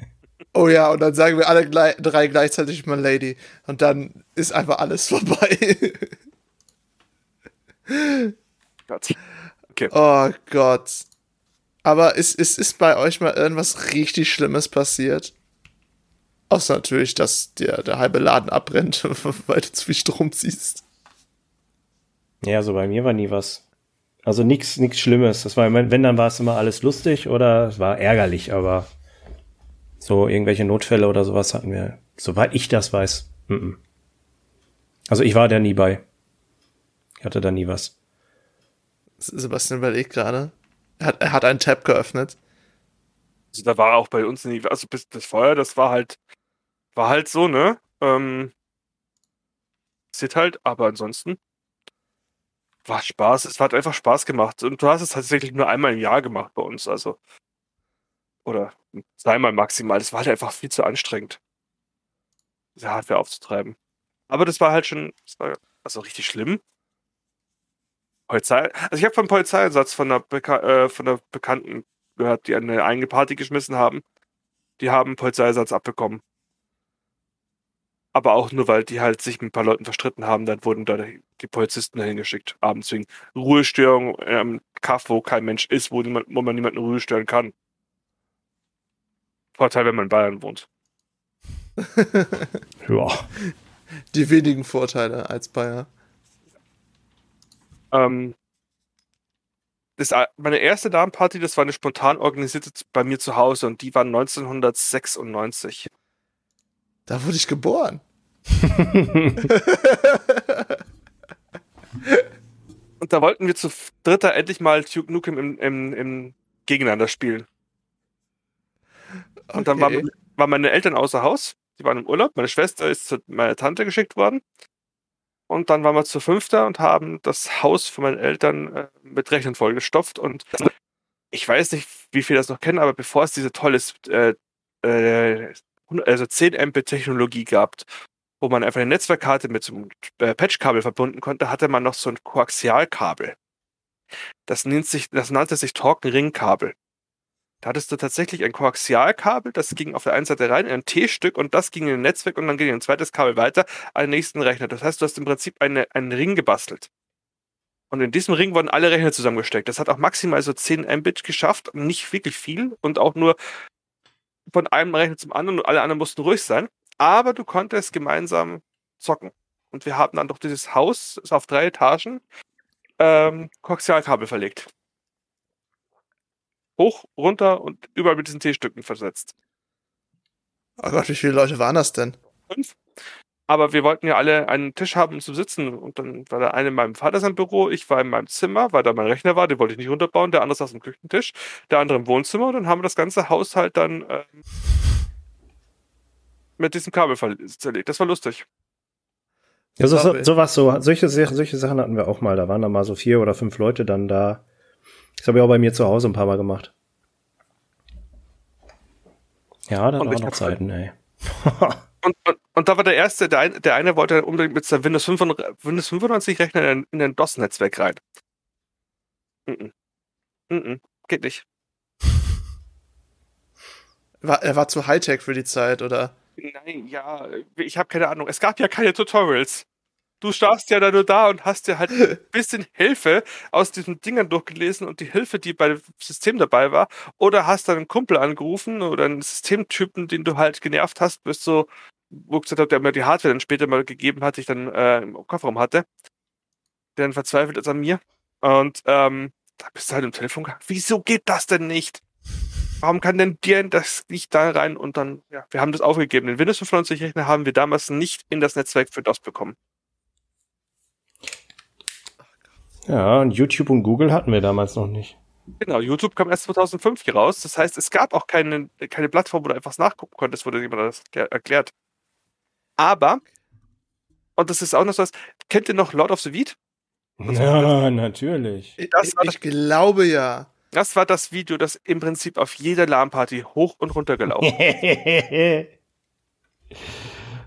Oh ja, und dann sagen wir alle glei drei gleichzeitig My Lady. Und dann ist einfach alles [laughs] vorbei. Gott. oh Gott. Aber ist, ist, ist bei euch mal irgendwas richtig Schlimmes passiert? Außer natürlich, dass dir der halbe Laden abbrennt, [laughs] weil du zu viel Strom ziehst. Ja, so bei mir war nie was. Also nichts nichts Schlimmes. Das war immer, wenn dann war es immer alles lustig oder es war ärgerlich, aber so irgendwelche Notfälle oder sowas hatten wir, soweit ich das weiß. Mm -mm. Also ich war da nie bei. Ich hatte da nie was. Sebastian überlegt gerade. Er hat, er hat einen Tab geöffnet. Also da war auch bei uns nie, also bis das Feuer, das war halt, war halt so, ne? Ähm, passiert halt, aber ansonsten war Spaß. Es hat einfach Spaß gemacht. Und du hast es tatsächlich nur einmal im Jahr gemacht bei uns, also. Oder zweimal maximal. Das war halt einfach viel zu anstrengend. Diese Hardware aufzutreiben. Aber das war halt schon, das war also richtig schlimm. Polizei, also ich habe vom Polizeieinsatz von einer, Beka äh, von einer Bekannten gehört, die eine eigene Party geschmissen haben. Die haben Polizeieinsatz abbekommen. Aber auch nur, weil die halt sich mit ein paar Leuten verstritten haben, dann wurden da die Polizisten dahin geschickt, abends wegen Ruhestörung im Kaff, wo kein Mensch ist, wo, niemand, wo man niemanden Ruhe stören kann. Vorteil, wenn man in Bayern wohnt. [laughs] Ja. Die wenigen Vorteile als Bayer. Ähm, das, meine erste Damenparty, das war eine spontan organisierte bei mir zu Hause und die war 1996. Da wurde ich geboren. [laughs] Und da wollten wir zu dritter endlich mal Duke Nukem im, im, im Gegeneinander spielen. Und dann waren, waren meine Eltern außer Haus. Die waren im Urlaub. Meine Schwester ist zu meiner Tante geschickt worden. Und dann waren wir zu fünfter und haben das Haus von meinen Eltern äh, mit Rechnern vollgestopft. Und ich weiß nicht, wie viele das noch kennen, aber bevor es diese tolle äh, äh, also 10 Mbit Technologie gab, wo man einfach eine Netzwerkkarte mit so einem äh, Patchkabel verbunden konnte, hatte man noch so ein Koaxialkabel. Das, nennt sich, das nannte sich Torque-Ring-Kabel. Da hattest du tatsächlich ein Koaxialkabel, das ging auf der einen Seite rein in ein T-Stück und das ging in ein Netzwerk und dann ging ein zweites Kabel weiter an den nächsten Rechner. Das heißt, du hast im Prinzip eine, einen Ring gebastelt. Und in diesem Ring wurden alle Rechner zusammengesteckt. Das hat auch maximal so 10 Mbit geschafft, nicht wirklich viel und auch nur von einem Rechner zum anderen und alle anderen mussten ruhig sein. Aber du konntest gemeinsam zocken. Und wir haben dann durch dieses Haus, ist auf drei Etagen, ähm, Koaxialkabel verlegt. Hoch, runter und überall mit diesen T-Stücken versetzt. Oh Gott, wie viele Leute waren das denn? Fünf. Aber wir wollten ja alle einen Tisch haben, um zu sitzen. Und dann war der eine in meinem Vater sein Büro, ich war in meinem Zimmer, weil da mein Rechner war, den wollte ich nicht runterbauen, der andere saß am Küchentisch, der andere im Wohnzimmer und dann haben wir das ganze Haus halt dann ähm, mit diesem Kabel zerlegt. Das war lustig. Ja, so, so, sowas, so, solche, Sachen- solche Sachen hatten wir auch mal. Da waren dann mal so vier oder fünf Leute dann da. Das habe ich auch bei mir zu Hause ein paar Mal gemacht. Ja, ich waren noch Zeiten, ey. Und, [laughs] und, und da war der erste, der, ein, der eine wollte unbedingt mit seinem Windows, 95 Windows 95 Rechner in, in ein DOS-Netzwerk rein. Mhm. Mhm. Geht nicht. [laughs] War, er war zu Hightech für die Zeit, oder? Nein, ja, ich habe keine Ahnung. Es gab ja keine Tutorials. Du starrst ja da nur da und hast dir halt ein [laughs] bisschen Hilfe aus diesen Dingern durchgelesen und die Hilfe, die bei dem System dabei war. Oder hast dann einen Kumpel angerufen oder einen Systemtypen, den du halt genervt hast, bis so, wo ich gesagt habe, der mir die Hardware dann später mal gegeben hat, die ich dann äh, im Kofferraum hatte. Der dann verzweifelt ist an mir. Und ähm, da bist du halt im Telefon gegangen. Wieso geht das denn nicht? Warum kann denn dir das nicht da rein? Und dann, ja, wir haben das aufgegeben. Den Windows 95 Rechner haben wir damals nicht in das Netzwerk für DOS bekommen. Ja, und YouTube und Google hatten wir damals noch nicht. Genau, YouTube kam erst 2005 hier raus. Das heißt, es gab auch keine, keine Plattform, wo du einfach nachgucken konntest, wo dir jemand das erklärt. Aber, und das ist auch noch so was, kennt ihr noch Lord of the Weed? [laughs] Ja, natürlich. Das ich, ich glaube ja. Das war das Video, das im Prinzip auf jeder LAN-Party hoch und runter gelaufen [laughs]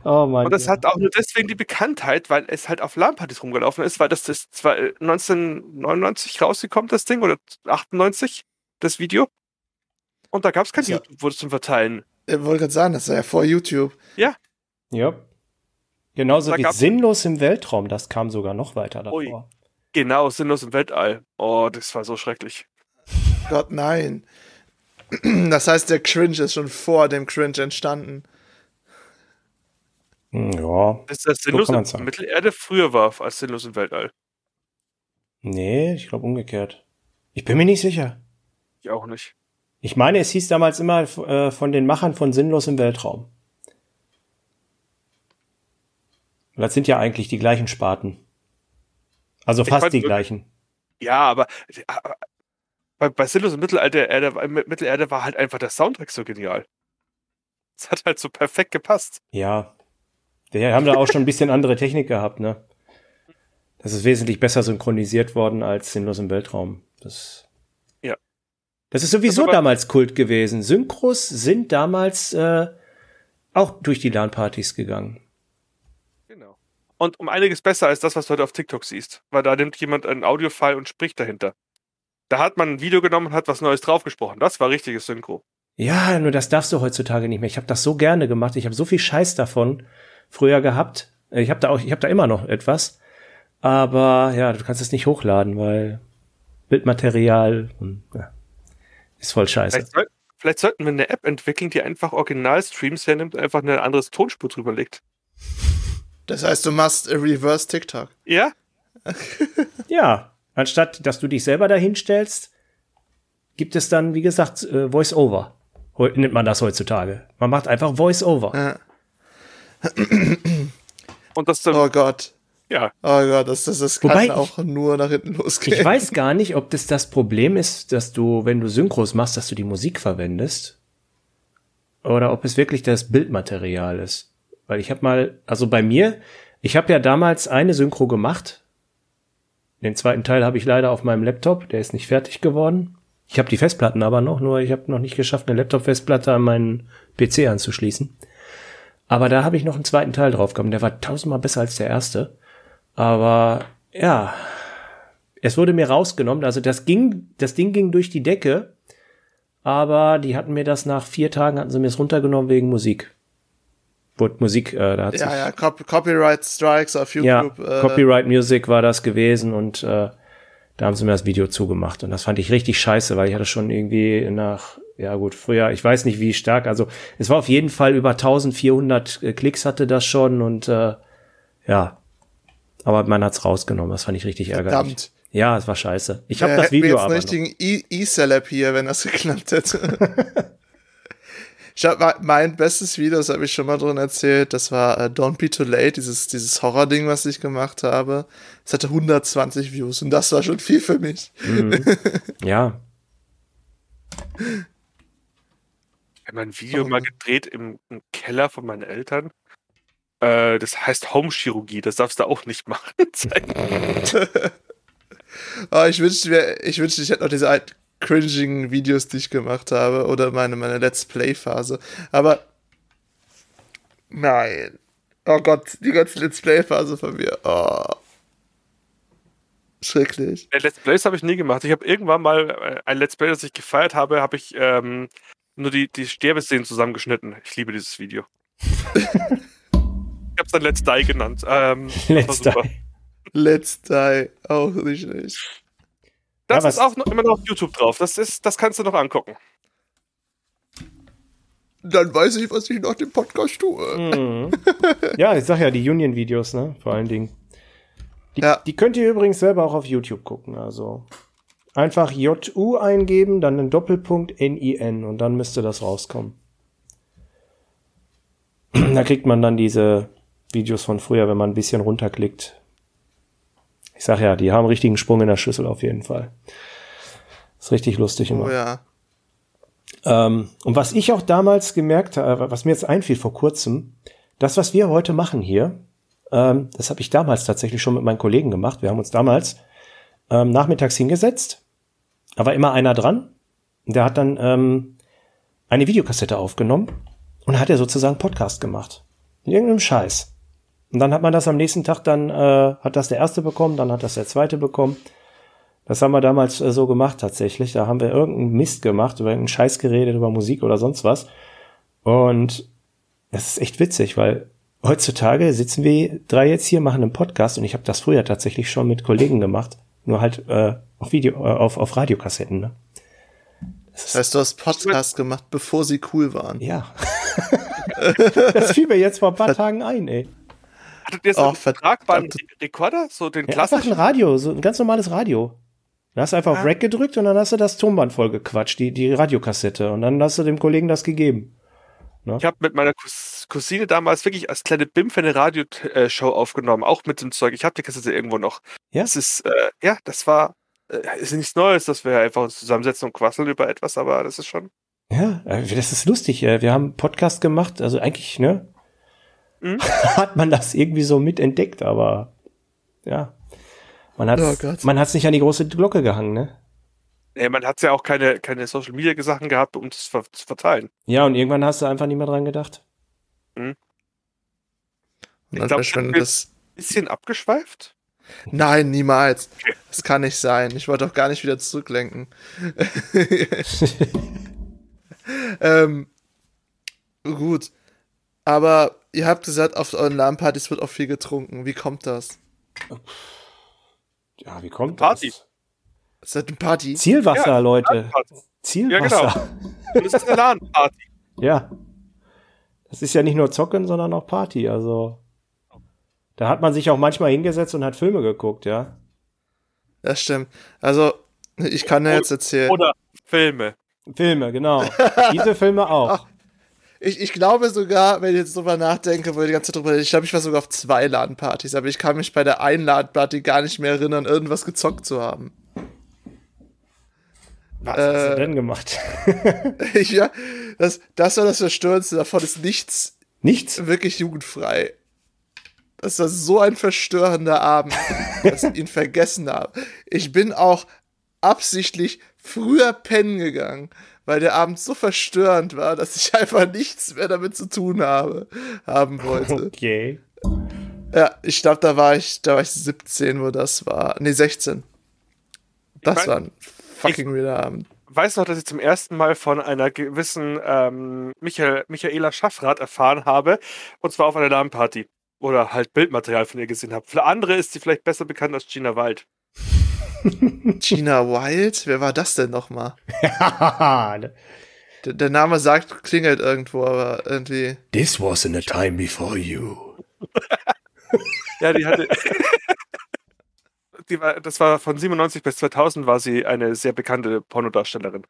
Oh mein Und das Gott. hat auch nur deswegen die Bekanntheit, weil es halt auf LAN-Partys rumgelaufen ist, weil das ist zwar 1999 rausgekommen, das Ding, oder 98, das Video. Und da gab es kein ja. YouTube, wo es zum Verteilen. Ich wollte gerade sagen, das war ja vor YouTube. Ja. Ja. Genauso wie Sinnlos im Weltraum, das kam sogar noch weiter davor. Ui. Genau, Sinnlos im Weltall. Oh, das war so schrecklich. Gott, nein. [clears throat] Das heißt, der Cringe ist schon vor dem Cringe entstanden. Hm, ja. Ist das sinnlos so in Mittelerde früher war als sinnlos im Weltall? Nee, ich glaube umgekehrt. Ich bin mir nicht sicher. Ich auch nicht. Ich meine, es hieß damals immer äh, von den Machern von Sinnlos im Weltraum. Das sind ja eigentlich die gleichen Sparten. Also fast die gleichen. Ja, aber, aber bei, bei Sinnlos im Mittelerde, Mittelerde war halt einfach der Soundtrack so genial. Es hat halt so perfekt gepasst. Ja, wir haben da auch schon ein bisschen andere Technik gehabt, ne? Das ist wesentlich besser synchronisiert worden als Sinnlos im Weltraum. Das, ja. Das ist sowieso das damals Kult gewesen. Synchros sind damals äh, auch durch die LAN-Partys gegangen. Genau. Und um einiges besser als das, was du heute auf TikTok siehst. Weil da nimmt jemand einen Audiofile und spricht dahinter. Da hat man ein Video genommen und hat was Neues draufgesprochen. Das war richtiges Synchro. Ja, nur das darfst du heutzutage nicht mehr. Ich habe das so gerne gemacht. Ich habe so viel Scheiß davon früher gehabt. Ich habe da auch, ich habe da immer noch etwas. Aber ja, du kannst es nicht hochladen, weil Bildmaterial und, ja, ist voll scheiße. Vielleicht, soll, vielleicht, sollten wir eine App entwickeln, die einfach Original-Streams hernimmt und einfach eine andere Tonspur drüber legt. Das heißt, du machst a Reverse TikTok. Ja? [laughs] ja. Anstatt, dass du dich selber dahinstellst, gibt es dann, wie gesagt, äh, Voice-Over. Nennt man das heutzutage. Man macht einfach Voice-Over. Ja. Und das dann, oh Gott. Ja. Oh Gott, das, das, das kann auch nur nach hinten losgehen. Ich weiß gar nicht, ob das das Problem ist, dass du, wenn du Synchros machst, dass du die Musik verwendest. Oder ob es wirklich das Bildmaterial ist. Weil ich habe mal, also bei mir, ich habe ja damals eine Synchro gemacht. Den zweiten Teil habe ich leider auf meinem Laptop, der ist nicht fertig geworden. Ich habe die Festplatten aber noch, nur ich habe noch nicht geschafft, eine Laptop-Festplatte an meinen PC anzuschließen. Aber da habe ich noch einen zweiten Teil drauf gehabt. Der war tausendmal besser als der erste. Aber ja, es wurde mir rausgenommen. Also das ging, das Ding ging durch die Decke. Aber die hatten mir das nach vier Tagen hatten sie mir es runtergenommen wegen Musik. Wurde Musik, äh, da hat Ja, ja, Cop Copyright Strikes auf YouTube. Ja, äh, Copyright Music war das gewesen und äh, da haben sie mir das Video zugemacht. Und das fand ich richtig scheiße, weil ich hatte schon irgendwie nach ja gut, früher, ich weiß nicht wie stark, also es war auf jeden Fall über 1400 äh, Klicks hatte das schon und äh, ja, aber man hat's rausgenommen, das fand ich richtig ärgerlich. Verdammt. Ja, es war scheiße. Ich habe das Video aber jetzt einen richtigen E-Celeb hier, wenn das [laughs] geklappt hätte. ich hab, mein bestes Video, das habe ich schon mal drin erzählt, das war uh, Don't Be Too Late, dieses, dieses Horror-Ding, was ich gemacht habe. Es hatte 120 Views und das war schon viel für mich. Mhm. [laughs] Ja. Habe ein Video oh. mal gedreht im, im, Keller von meinen Eltern. Äh, das heißt Home-Chirurgie, das darfst du auch nicht [laughs] machen. oh, [laughs] ich wünschte, ich wünschte, ich hätte noch diese alten cringing Videos, die ich gemacht habe, oder meine, meine Let's Play-Phase. Aber nein. Oh Gott, die ganze Let's Play-Phase von mir. Oh. Schrecklich. Let's Plays habe ich nie gemacht. Ich habe irgendwann mal äh, ein Let's Play, das ich gefeiert habe, habe ich ähm, nur die, die Sterbeszenen zusammengeschnitten. Ich liebe dieses Video. [laughs] ich hab's dann Let's Die genannt. Ähm, Let's Die. Let's Die, auch nicht schlecht. Das ja, ist auch noch, immer noch auf YouTube drauf. Das, ist, das kannst du noch angucken. Dann weiß ich, was ich nach dem Podcast tue. Mhm. [laughs] ja, ich sag ja, die Union-Videos, ne? Vor allen Dingen. Die, ja. die könnt ihr übrigens selber auch auf YouTube gucken, also. Einfach JU eingeben, dann einen Doppelpunkt NIN und dann müsste das rauskommen. [clears throat] da kriegt man dann diese Videos von früher, wenn man ein bisschen runterklickt. Ich sag ja, die haben richtigen Sprung in der Schüssel auf jeden Fall. Ist richtig lustig immer. Oh ja. Ähm, und was ich auch damals gemerkt habe, was mir jetzt einfiel vor kurzem, das, was wir heute machen hier, ähm, das habe ich damals tatsächlich schon mit meinen Kollegen gemacht. Wir haben uns damals ähm, nachmittags hingesetzt, da war immer einer dran, der hat dann ähm, eine Videokassette aufgenommen und hat er sozusagen Podcast gemacht. In irgendeinem Scheiß. Und dann hat man das am nächsten Tag dann, äh, hat das der erste bekommen, dann hat das der zweite bekommen. Das haben wir damals äh, so gemacht tatsächlich. Da haben wir irgendeinen Mist gemacht, über irgendeinen Scheiß geredet, über Musik oder sonst was. Und das ist echt witzig, weil heutzutage sitzen wir drei jetzt hier, machen einen Podcast und ich habe das früher tatsächlich schon mit Kollegen gemacht. Nur halt äh, auf Video, äh, auf, auf Radiokassetten, ne? Das heißt, du hast Podcast gemacht, bevor sie cool waren. Ja. [laughs] das fiel mir jetzt vor ein paar Tagen ein, ey. Hattet ihr so Oh, einen tragbaren verdammt. Rekorder? So den Ja, einfach klassischen? ein Radio, so ein ganz normales Radio. Da hast du einfach auf Ah. Rack gedrückt und dann hast du das Tonband voll gequatscht, die, die Radiokassette. Und dann hast du dem Kollegen das gegeben. Ich habe mit meiner Cous Cousine damals wirklich als kleine Bimf eine Radioshow aufgenommen, auch mit dem Zeug. Ich habe die Kassette irgendwo noch. Ja. Das ist, äh, ja, das war, äh, ist nichts Neues, dass wir einfach uns zusammensetzen und quasseln über etwas, aber das ist schon. Ja, äh, das ist lustig. äh, Wir haben einen Podcast gemacht, also eigentlich, ne? Mhm. [laughs] Hat man das irgendwie so mitentdeckt, aber ja. Man hat Oh Gott. man hat's nicht an die große Glocke gehangen, ne? Nee, man hat ja auch keine, keine Social Media Sachen gehabt, um das ver zu verteilen. Ja, und irgendwann hast du einfach nicht mehr dran gedacht. Und Ich dann das. Bisschen abgeschweift? Nein, niemals. Das kann nicht sein. Ich wollte auch gar nicht wieder zurücklenken. [laughs] ähm, gut. Aber ihr habt gesagt, auf euren LAN-Partys wird auch viel getrunken. Wie kommt das? Ja, wie kommt Party. das? Seid eine Party? Zielwasser, Ja, Leute. Zielwasser. Und es ist eine LAN-Party. [laughs] Ja. Das ist ja nicht nur Zocken, sondern auch Party. Also da hat man sich auch manchmal hingesetzt und hat Filme geguckt, ja. Das stimmt. Also, ich kann ja jetzt erzählen. Oder Filme. Filme, genau. [laughs] Diese Filme auch. Ich, ich glaube sogar, wenn ich jetzt drüber nachdenke, wo ich die ganze Zeit drüber ich glaube, ich war sogar auf zwei LAN-Partys, aber ich kann mich bei der einen LAN-Party gar nicht mehr erinnern, irgendwas gezockt zu haben. Was hast du Äh, denn gemacht? [laughs] [laughs] ja, das, das war das Verstörendste. Davon ist nichts Nichts? wirklich jugendfrei. Das war so ein verstörender Abend, [laughs] dass ich ihn vergessen habe. Ich bin auch absichtlich früher pennen gegangen, weil der Abend so verstörend war, dass ich einfach nichts mehr damit zu tun habe, haben wollte. Okay. Ja, ich glaube, da war ich, da war ich 17, wo das war. Nee, 16. Das mein- war ein fucking weirder Abend. weiß noch, dass ich zum ersten Mal von einer gewissen ähm, Michael, Michaela Schaffrath erfahren habe. Und zwar auf einer Damenparty. Oder halt Bildmaterial von ihr gesehen habe. Für andere ist sie vielleicht besser bekannt als Gina Wald. [laughs] Gina Wild? Wer war das denn nochmal? Der, der Name sagt, klingelt irgendwo, aber irgendwie. This wasn't a time before you. [laughs] Ja, die hatte. [laughs] die war, das war von 97 bis 2000 war sie eine sehr bekannte Pornodarstellerin.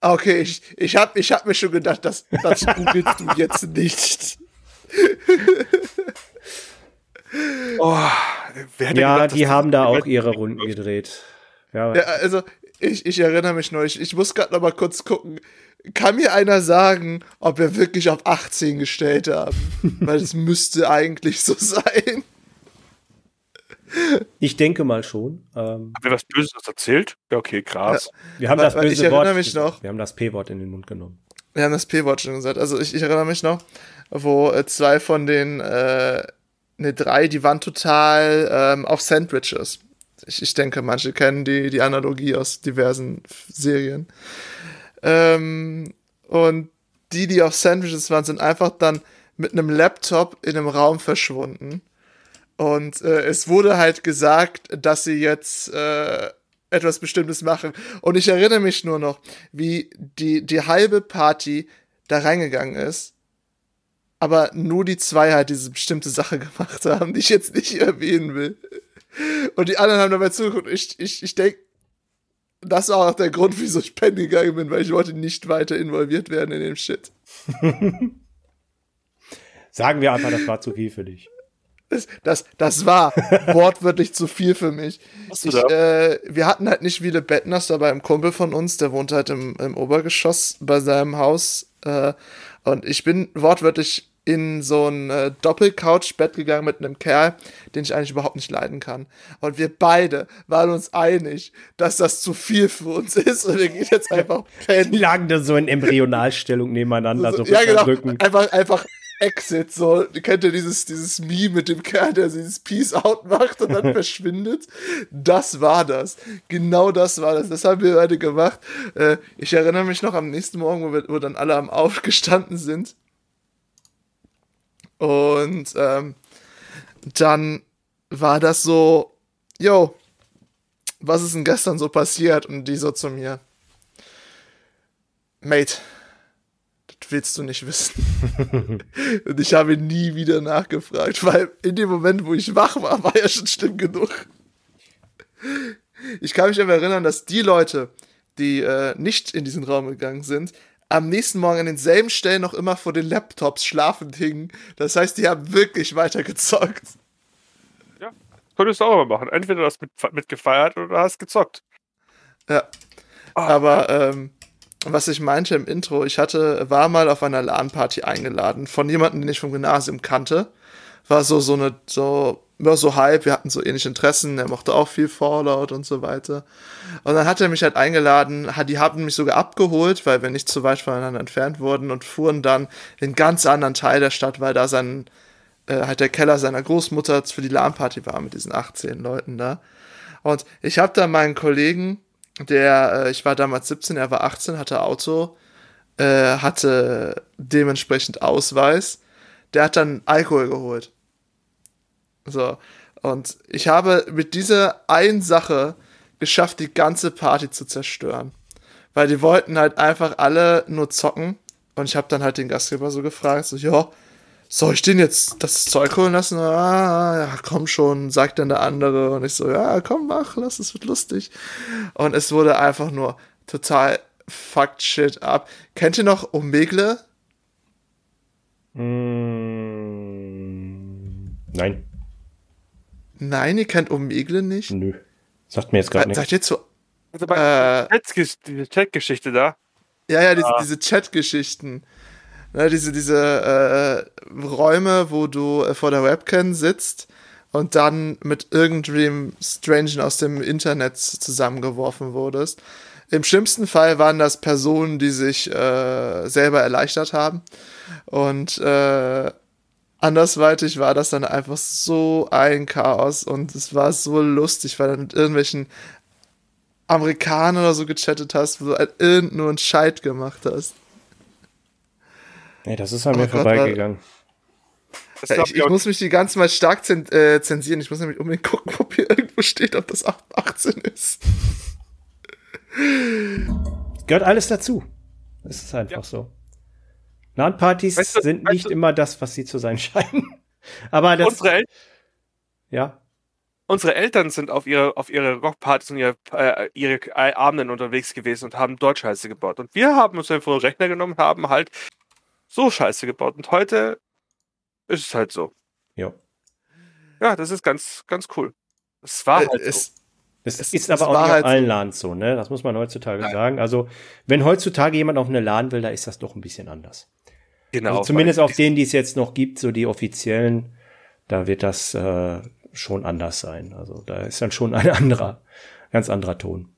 Ah, Okay, ich, ich hab, ich hab mir schon gedacht, das, das googelst du jetzt nicht. [laughs] Oh, Ja, gedacht, die haben da auch ihre Runden gedreht. Ja, Ja, also, ich, ich erinnere mich nur, ich, ich muss gerade noch mal kurz gucken. Kann mir einer sagen, ob wir wirklich auf 18 gestellt haben? Weil es müsste eigentlich so [laughs] sein. Ich denke mal schon. Ähm, Haben wir was Böses erzählt? Ja, okay, krass. wir haben Aber- das aber ich böse erinnere Wort. mich noch. Wir haben das P-Wort in den Mund genommen. Wir haben das P-Wort schon gesagt. Also ich, ich erinnere mich noch, wo äh, zwei von den, äh, ne, drei, die waren total ähm, auf Sandwiches. Ich, ich denke, manche kennen die, die Analogie aus diversen Serien. Ähm, und die, die auf Sandwiches waren, sind einfach dann mit einem Laptop in einem Raum verschwunden. Und äh, es wurde halt gesagt, dass sie jetzt äh, etwas Bestimmtes machen. Und ich erinnere mich nur noch, wie die, die halbe Party da reingegangen ist. Aber nur die zwei halt diese bestimmte Sache [laughs] gemacht haben, die ich jetzt nicht erwähnen will. Und die anderen haben dabei zugeguckt. Ich, ich, ich denke, das war auch der Grund, wieso ich pennen gegangen bin, weil ich wollte nicht weiter involviert werden in dem Shit. [laughs] Sagen wir einfach, das war zu viel für dich. Das, das, das war wortwörtlich zu viel für mich. Ich, äh, wir hatten halt nicht viele Betten, das war bei einem Kumpel von uns, der wohnt halt im, im Obergeschoss bei seinem Haus. Äh, und ich bin wortwörtlich in so ein äh, Doppelcouch-Bett gegangen mit einem Kerl, den ich eigentlich überhaupt nicht leiden kann. Und wir beide waren uns einig, dass das zu viel für uns [laughs] ist und wir gehen jetzt einfach Die pennen. lagen da so in Embryonalstellung nebeneinander, so, So, ja, genau. Rücken. Einfach, einfach Exit. So, kennt ihr dieses, dieses Meme mit dem Kerl, der dieses Peace Out macht und dann [laughs] verschwindet? Das war das. Genau das war das. Das haben wir heute gemacht. Äh, ich erinnere mich noch am nächsten Morgen, wo, wir, wo dann alle am Aufgestanden sind. Und ähm, dann war das so, yo, was ist denn gestern so passiert? Und die so zu mir, Mate, willst du nicht wissen. [laughs] Und ich habe nie wieder nachgefragt, weil in dem Moment, wo ich wach war, war ja schon schlimm genug. Ich kann mich aber erinnern, dass die Leute, die äh, nicht in diesen Raum gegangen sind, am nächsten Morgen an denselben Stellen noch immer vor den Laptops schlafend hingen. Das heißt, die haben wirklich weitergezockt. Ja. Könntest du auch mal machen. Entweder du hast mit, mitgefeiert oder hast gezockt. Ja. Aber ähm, was ich meinte im Intro, ich hatte, war mal auf einer LAN-Party eingeladen von jemandem, den ich vom Gymnasium kannte. War so, so eine, so, ja, so Hype, wir hatten so ähnliche Interessen, er mochte auch viel Fallout und so weiter. Und dann hat er mich halt eingeladen, hat, die haben mich sogar abgeholt, weil wir nicht zu weit voneinander entfernt wurden und fuhren dann in einen ganz anderen Teil der Stadt, weil da sein, äh, halt der Keller seiner Großmutter für die LAN-Party war mit diesen 18 Leuten da. Und ich habe da meinen Kollegen, der, äh, ich war damals 17, er war 18, hatte Auto, äh, hatte dementsprechend Ausweis. Der hat dann Alkohol geholt. So. Und ich habe mit dieser einen Sache geschafft, die ganze Party zu zerstören. Weil die wollten halt einfach alle nur zocken. Und ich habe dann halt den Gastgeber so gefragt, so, ja, soll ich den jetzt das Zeug holen lassen? Ah, ja, komm schon, sagt dann der andere. Und ich so, ja, komm, mach, lass, es wird lustig. Und es wurde einfach nur total fucked shit ab. Kennt ihr noch Omegle? Mm, nein, Nein, ihr kennt Omegle nicht? nö. Sagt mir jetzt gerade Seid nichts. ihr zu. Also bei Äh, diese Chat-Geschichte da. ja, ja, diese, diese Chat-Geschichten. Ne, diese diese äh, Räume, wo du äh, vor der Webcam sitzt und dann mit irgendwem Strangen aus dem Internet zusammengeworfen wurdest. Im schlimmsten Fall waren das Personen, die sich äh, selber erleichtert haben. Und äh, andersweitig war das dann einfach so ein Chaos und es war so lustig, weil du mit irgendwelchen Amerikanern oder so gechattet hast, wo du halt irgend nur einen Scheit gemacht hast. Nee, das ist an Oh mir Gott, vorbeigegangen. Das Ja, ich, ich muss mich die ganze Mal stark zen äh, zensieren. Ich muss nämlich unbedingt gucken, ob hier irgendwo steht, ob das 8 18 ist. Gehört alles dazu. Es ist einfach Ja. so. LAN-Partys Weißt du- sind weißt nicht du- immer das, was sie zu sein [laughs] scheinen. Aber das, unsere, El ja, unsere Eltern sind auf ihre, auf ihre Rockpartys und ihre, äh, ihre Abenden unterwegs gewesen und haben dort Scheiße gebaut. Und wir haben uns einfach einen Rechner genommen und haben halt so Scheiße gebaut. Und heute ist es halt so. ja. Ja, das ist ganz, ganz cool. Es war Äh, halt so. Das es, Es- ist es aber auch nicht halt auf allen so. LANs so, ne? Das muss man heutzutage Nein. sagen. Also, wenn heutzutage jemand auf eine LAN will, da ist das doch ein bisschen anders. Genau. also zumindest auf denen, die es jetzt noch gibt, so die offiziellen, da wird das äh, schon anders sein. Also da ist dann schon ein anderer, ganz anderer Ton.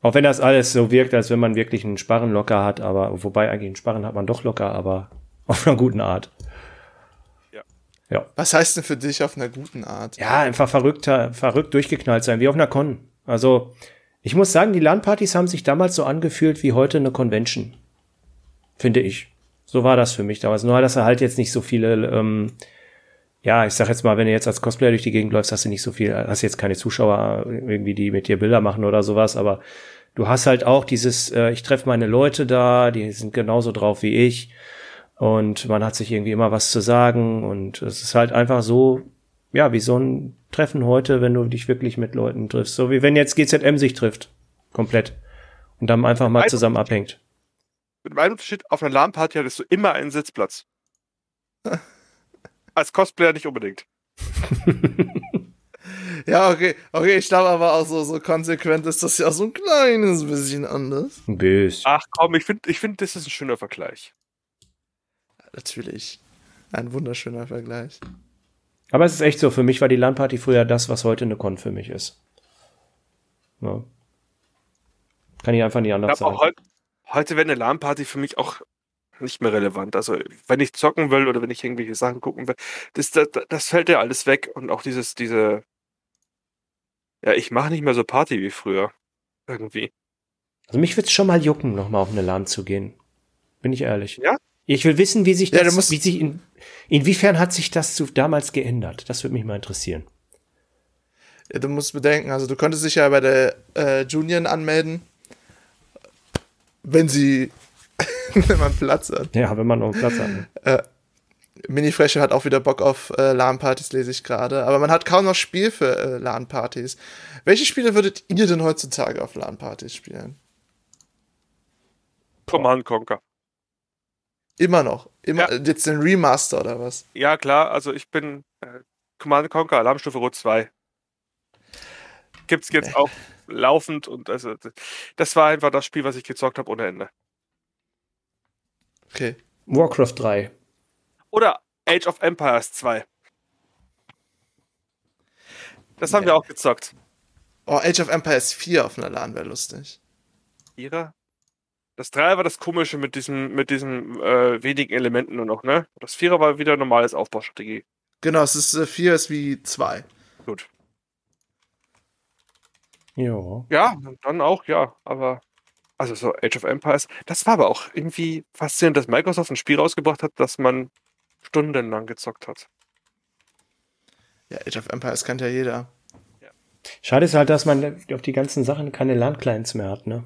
Auch wenn das alles so wirkt, als wenn man wirklich einen Sparren locker hat, aber wobei eigentlich einen Sparren hat man doch locker, aber [laughs] auf einer guten Art. Ja. Ja. was heißt denn für dich auf einer guten Art? Ja, einfach verrückter, verrückt durchgeknallt sein, wie auf einer Con. Also, ich muss sagen, die LAN-Partys haben sich damals so angefühlt wie heute eine Convention. Finde ich. So war das für mich damals. Nur, dass er halt jetzt nicht so viele, ähm, ja, ich sag jetzt mal, wenn du jetzt als Cosplayer durch die Gegend läufst, hast du nicht so viel, hast jetzt keine Zuschauer irgendwie, die mit dir Bilder machen oder sowas, aber du hast halt auch dieses, äh, ich treffe meine Leute da, die sind genauso drauf wie ich und man hat sich irgendwie immer was zu sagen und es ist halt einfach so, ja, wie so ein Treffen heute, wenn du dich wirklich mit Leuten triffst. So wie wenn jetzt GZM sich trifft. Komplett. Und dann einfach mal zusammen abhängt. Mit meinem Unterschied, auf einer LAN-Party hattest du immer einen Sitzplatz. [laughs] Als Cosplayer nicht unbedingt. [laughs] ja, okay, okay, ich glaube aber auch so, so konsequent ist das ja so ein kleines bisschen anders. Ein bisschen. Ach komm, ich finde, ich find, das ist ein schöner Vergleich. Natürlich. Ein wunderschöner Vergleich. Aber es ist echt so, für mich war die LAN-Party früher das, was heute eine Con für mich ist. Ja. Kann ich einfach nicht anders sagen. Heute, heute wäre eine LAN-Party für mich auch nicht mehr relevant. Also, wenn ich zocken will oder wenn ich irgendwelche Sachen gucken will, das, das, das fällt ja alles weg. Und auch dieses, diese, ja, ich mache nicht mehr so Party wie früher. Irgendwie. Also mich würde es schon mal jucken, nochmal auf eine LAN zu gehen. Bin ich ehrlich. Ja? Ich will wissen, wie sich das, Ja, wie sich in, inwiefern hat sich das zu damals geändert? Das würde mich mal interessieren. Ja, du musst bedenken, also du könntest dich ja bei der äh, Junior anmelden, wenn sie, [laughs] wenn man Platz hat. Ja, wenn man noch Platz hat. ne? Mini Fresche hat auch wieder Bock auf äh, LAN-Partys, lese ich gerade. Aber man hat kaum noch Spiel für äh, LAN-Partys. Welche Spiele würdet ihr denn heutzutage auf LAN-Partys spielen? Command Conquer. Immer noch. Immer, Ja. äh, Jetzt den Remaster oder was? Ja, klar, also ich bin äh, Command Conquer Alarmstufe Rot 2. Gibt's jetzt [laughs] auch laufend und also das war einfach das Spiel, was ich gezockt habe ohne Ende. Okay. Warcraft 3. Oder Age of Empires 2. Das haben wir auch gezockt. Oh, Age of Empires 4 auf einer LAN wäre lustig. Vierer? Das Dreier war das Komische mit diesem, mit diesen äh, wenigen Elementen nur noch, ne? Das Vierer war wieder normales Aufbaustrategie. Genau, es ist äh, 4 ist wie 2. Gut. Ja. Ja, dann auch, ja, aber. Also so Age of Empires. Das war aber auch irgendwie faszinierend, dass Microsoft ein Spiel rausgebracht hat, das man stundenlang gezockt hat. Ja, Age of Empires kennt ja jeder. Schade ist halt, dass man auf die ganzen Sachen keine LAN-Clients mehr hat, ne?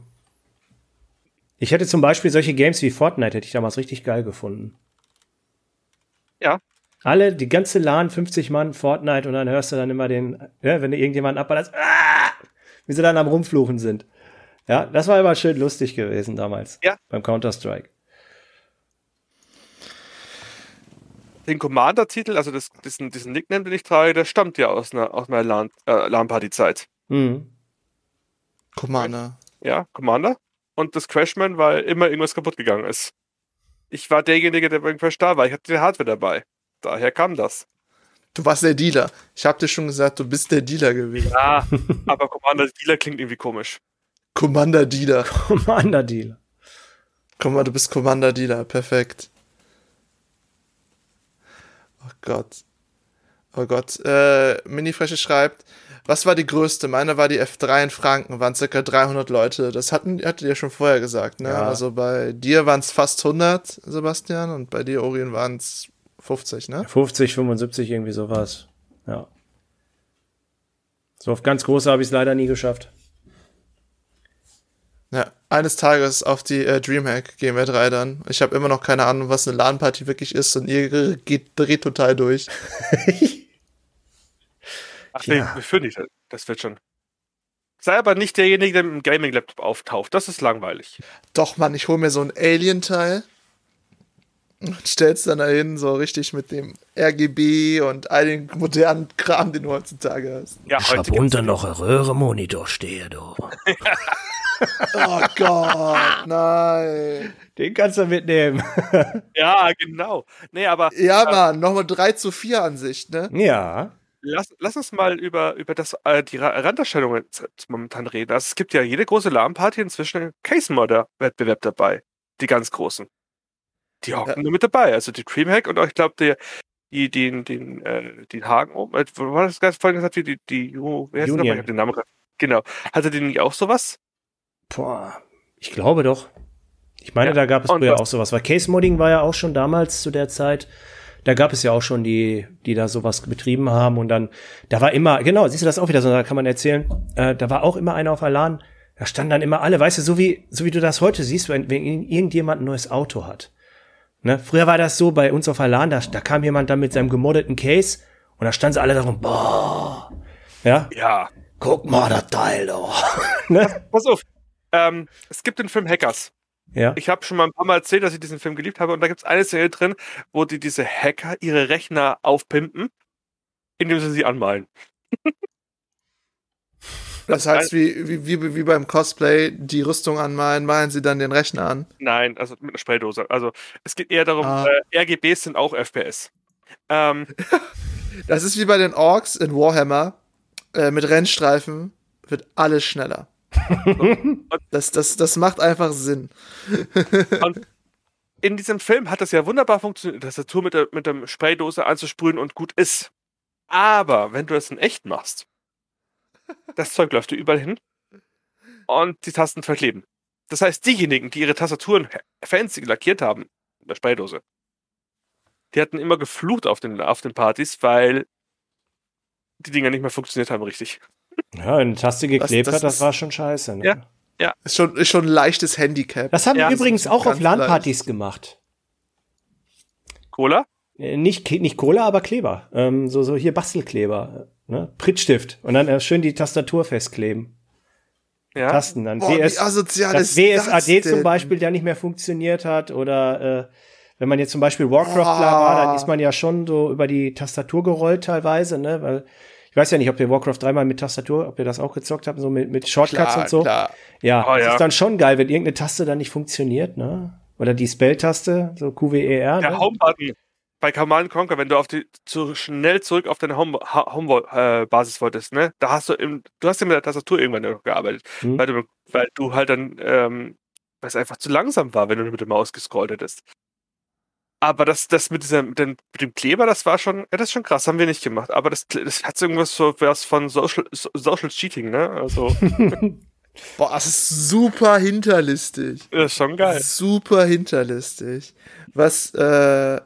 Ich hätte zum Beispiel solche Games wie Fortnite, hätte ich damals richtig geil gefunden. Ja. Alle, die ganze LAN, 50 Mann, Fortnite und dann hörst du dann immer den, ja, wenn du irgendjemanden abballerst, ah, wie sie dann am Rumfluchen sind. Ja, das war immer schön lustig gewesen damals. Ja. Beim Counter-Strike. Den Commander-Titel, also das, diesen, diesen Nickname, den ich trage, der stammt ja aus einer, aus meiner LAN, äh, LAN-Party-Zeit. Mhm. Commander. Ja, Commander. Und das Crashman, weil immer irgendwas kaputt gegangen ist. Ich war derjenige, der beim Crash da war. Ich hatte die Hardware dabei. Daher kam das. Du warst der Dealer. Ich hab dir schon gesagt, du bist der Dealer gewesen. Ja, aber Commander Dealer klingt irgendwie komisch. Commander Dealer. [laughs] Commander-Deal. Guck mal, du bist Commander Dealer. Perfekt. Oh Gott. Oh Gott. Äh, Minifresche schreibt, was war die größte? Meine war die F3 in Franken, waren circa 300 Leute. Das hatten, hattet ihr schon vorher gesagt, ne? Ja. Also bei dir waren es fast 100, Sebastian, und bei dir, Orien, waren es 50, ne? 50, 75, irgendwie sowas. Ja. So auf ganz große habe ich es leider nie geschafft. Ja, eines Tages auf die äh, Dreamhack gehen wir drei dann. Ich habe immer noch keine Ahnung, was eine LAN-Party wirklich ist und ihr geht, dreht total durch. [laughs] Ach Ja. nee, wir führen nicht. Das wird schon. Sei aber nicht derjenige, der mit dem Gaming-Laptop auftaucht. Das ist langweilig. Doch, Mann, ich hole mir so ein Alien-Teil und stell's dann dahin, so richtig mit dem RGB und all den modernen Kram, den du heutzutage hast. Ja, Ich hab unten noch ein Röhre-Monitor stehen, du. [laughs] [laughs] Oh Gott, [laughs] nein. Den kannst du mitnehmen. [laughs] Ja, genau. Nee, aber Ja, Mann, nochmal 3 zu 4 Ansicht, ne? ja. lass, lass uns mal über, über das, äh, die Ra- Randerscheinungen z- momentan reden. Also es gibt ja jede große LAN-Party inzwischen einen Case-Modder-Wettbewerb dabei. Die ganz großen. Die hocken Ja. nur mit dabei. Also die Dreamhack und auch, ich glaube, der die, den, den, äh, den Haken oben, äh, wo war das ganz vorhin gesagt, die, die, die, oh, wer heißt der nochmal? Union. Ich hab den Namen gerade. Genau. Hatte die nicht auch sowas? Boah. Ich glaube doch. Ich meine, Ja, da gab es früher auch sowas. Weil Case-Modding war ja auch schon damals zu der Zeit. Da gab es ja auch schon die, die da sowas betrieben haben und dann, da war immer, genau, siehst du das auch wieder so, da kann man erzählen, äh, da war auch immer einer auf Alarm, da standen dann immer alle, weißt du, so wie, so wie du das heute siehst, wenn, wenn irgendjemand ein neues Auto hat. Ne? Früher war das so bei uns auf Alarm, da, da kam jemand dann mit seinem gemoddeten Case und da standen sie alle darum, boah, ja, Ja. guck mal das Teil doch. [laughs] ne? Pass auf. Ähm, es gibt den Film Hackers. Ja. Ich habe schon mal ein paar Mal erzählt, dass ich diesen Film geliebt habe und da gibt es eine Szene drin, wo die diese Hacker ihre Rechner aufpimpen indem sie sie anmalen. [laughs] Das heißt, wie, wie, wie, wie beim Cosplay, die Rüstung anmalen, malen sie dann den Rechner an. Nein, also mit einer Spraydose. Also es geht eher darum, Ah. äh, RGBs sind auch FPS. Ähm, [laughs] Das ist wie bei den Orks in Warhammer. Äh, mit Rennstreifen wird alles schneller. Das, das, das macht einfach Sinn. in diesem Film hat das ja wunderbar funktioniert, die Tastatur mit der, mit der Spraydose anzusprühen und gut ist. Aber wenn du das in echt machst, das Zeug läuft dir überall hin und die Tasten verkleben. Das heißt, diejenigen, die ihre Tastaturen fancy lackiert haben, in der Spraydose, die hatten immer geflucht auf den, auf den Partys, weil die Dinger nicht mehr funktioniert haben richtig. Ja, eine Taste geklebt das hat, das ist- war schon scheiße. Ne? Ja. Ist schon, ist schon ein leichtes Handicap. Das haben Ja, wir das übrigens auch auf LAN-Partys gemacht. Cola? Äh, Nicht, nicht Cola, aber Kleber. Ähm, so, so hier Bastelkleber. Ne? Prittstift. Und dann äh, schön die Tastatur festkleben. Ja. Tasten dann. Boah, WS, das WSAD zum? Beispiel, der nicht mehr funktioniert hat. Oder äh, wenn man jetzt zum Beispiel Warcraft Oh. war, dann ist man ja schon so über die Tastatur gerollt teilweise. Ne? Weil ich weiß ja nicht, ob ihr Warcraft dreimal mit Tastatur, ob ihr das auch gezockt habt, so mit, mit Shortcuts Klar, und so. klar. Ja, Oh, das ja. ist dann schon geil, wenn irgendeine Taste dann nicht funktioniert, ne? Oder die Spell-Taste, so QWER. Der ne? Home-Button bei Command Conquer, wenn du auf die zu schnell zurück auf deine Home- Ha- Home-Basis wolltest, ne? Da hast du im, du hast ja mit der Tastatur irgendwann noch gearbeitet, Hm. weil, du, weil du halt dann, ähm, weil es einfach zu langsam war, wenn du mit der Maus gescrollt hättest. Aber das, das mit, dieser, mit, dem, Kleber, das war schon, ja, das ist schon krass, haben wir nicht gemacht. Aber das, das hat irgendwas so was von Social, So- Social Cheating, ne? Also, [laughs] Boah, das ist super hinterlistig. das ist schon geil. Super hinterlistig. Was, äh,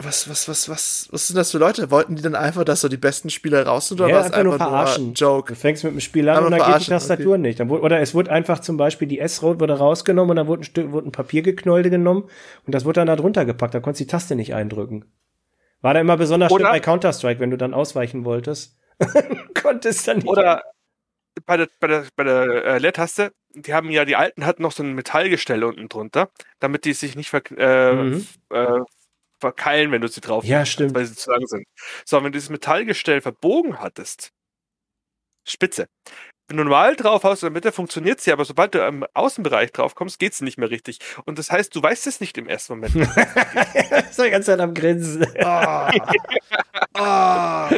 was, was, was, was, was sind das für Leute? Wollten die dann einfach, dass so die besten Spieler raus sind oder Ja, war es einfach nur einfach nur verarschen. ein Joke? Du fängst mit dem Spiel an und dann geht die Tastatur nicht. Dann wurde, oder es wurde einfach zum Beispiel die S-Rot wurde rausgenommen und dann wurde ein, Stück, wurde ein Papiergeknäulte genommen und das wurde dann da drunter gepackt. Da konntest du die Taste nicht eindrücken. War da immer besonders schlimm Oder- bei Counter-Strike, wenn du dann ausweichen wolltest. [laughs] konntest dann nicht. Oder bei der, bei der, bei der äh, Leertaste, die haben ja, die alten hatten noch so ein Metallgestell unten drunter, damit die sich nicht ver äh, Mhm. äh, verkeilen, wenn du sie drauf Ja, stimmt. weil sie zu lang sind. So, wenn du dieses Metallgestell verbogen hattest, spitze. Wenn du normal drauf haust, in der Mitte funktioniert sie, aber sobald du im Außenbereich drauf kommst, geht sie nicht mehr richtig. Und das heißt, du weißt es nicht im ersten Moment. ist [laughs] die ganze Zeit am Grinsen. Ah. ah.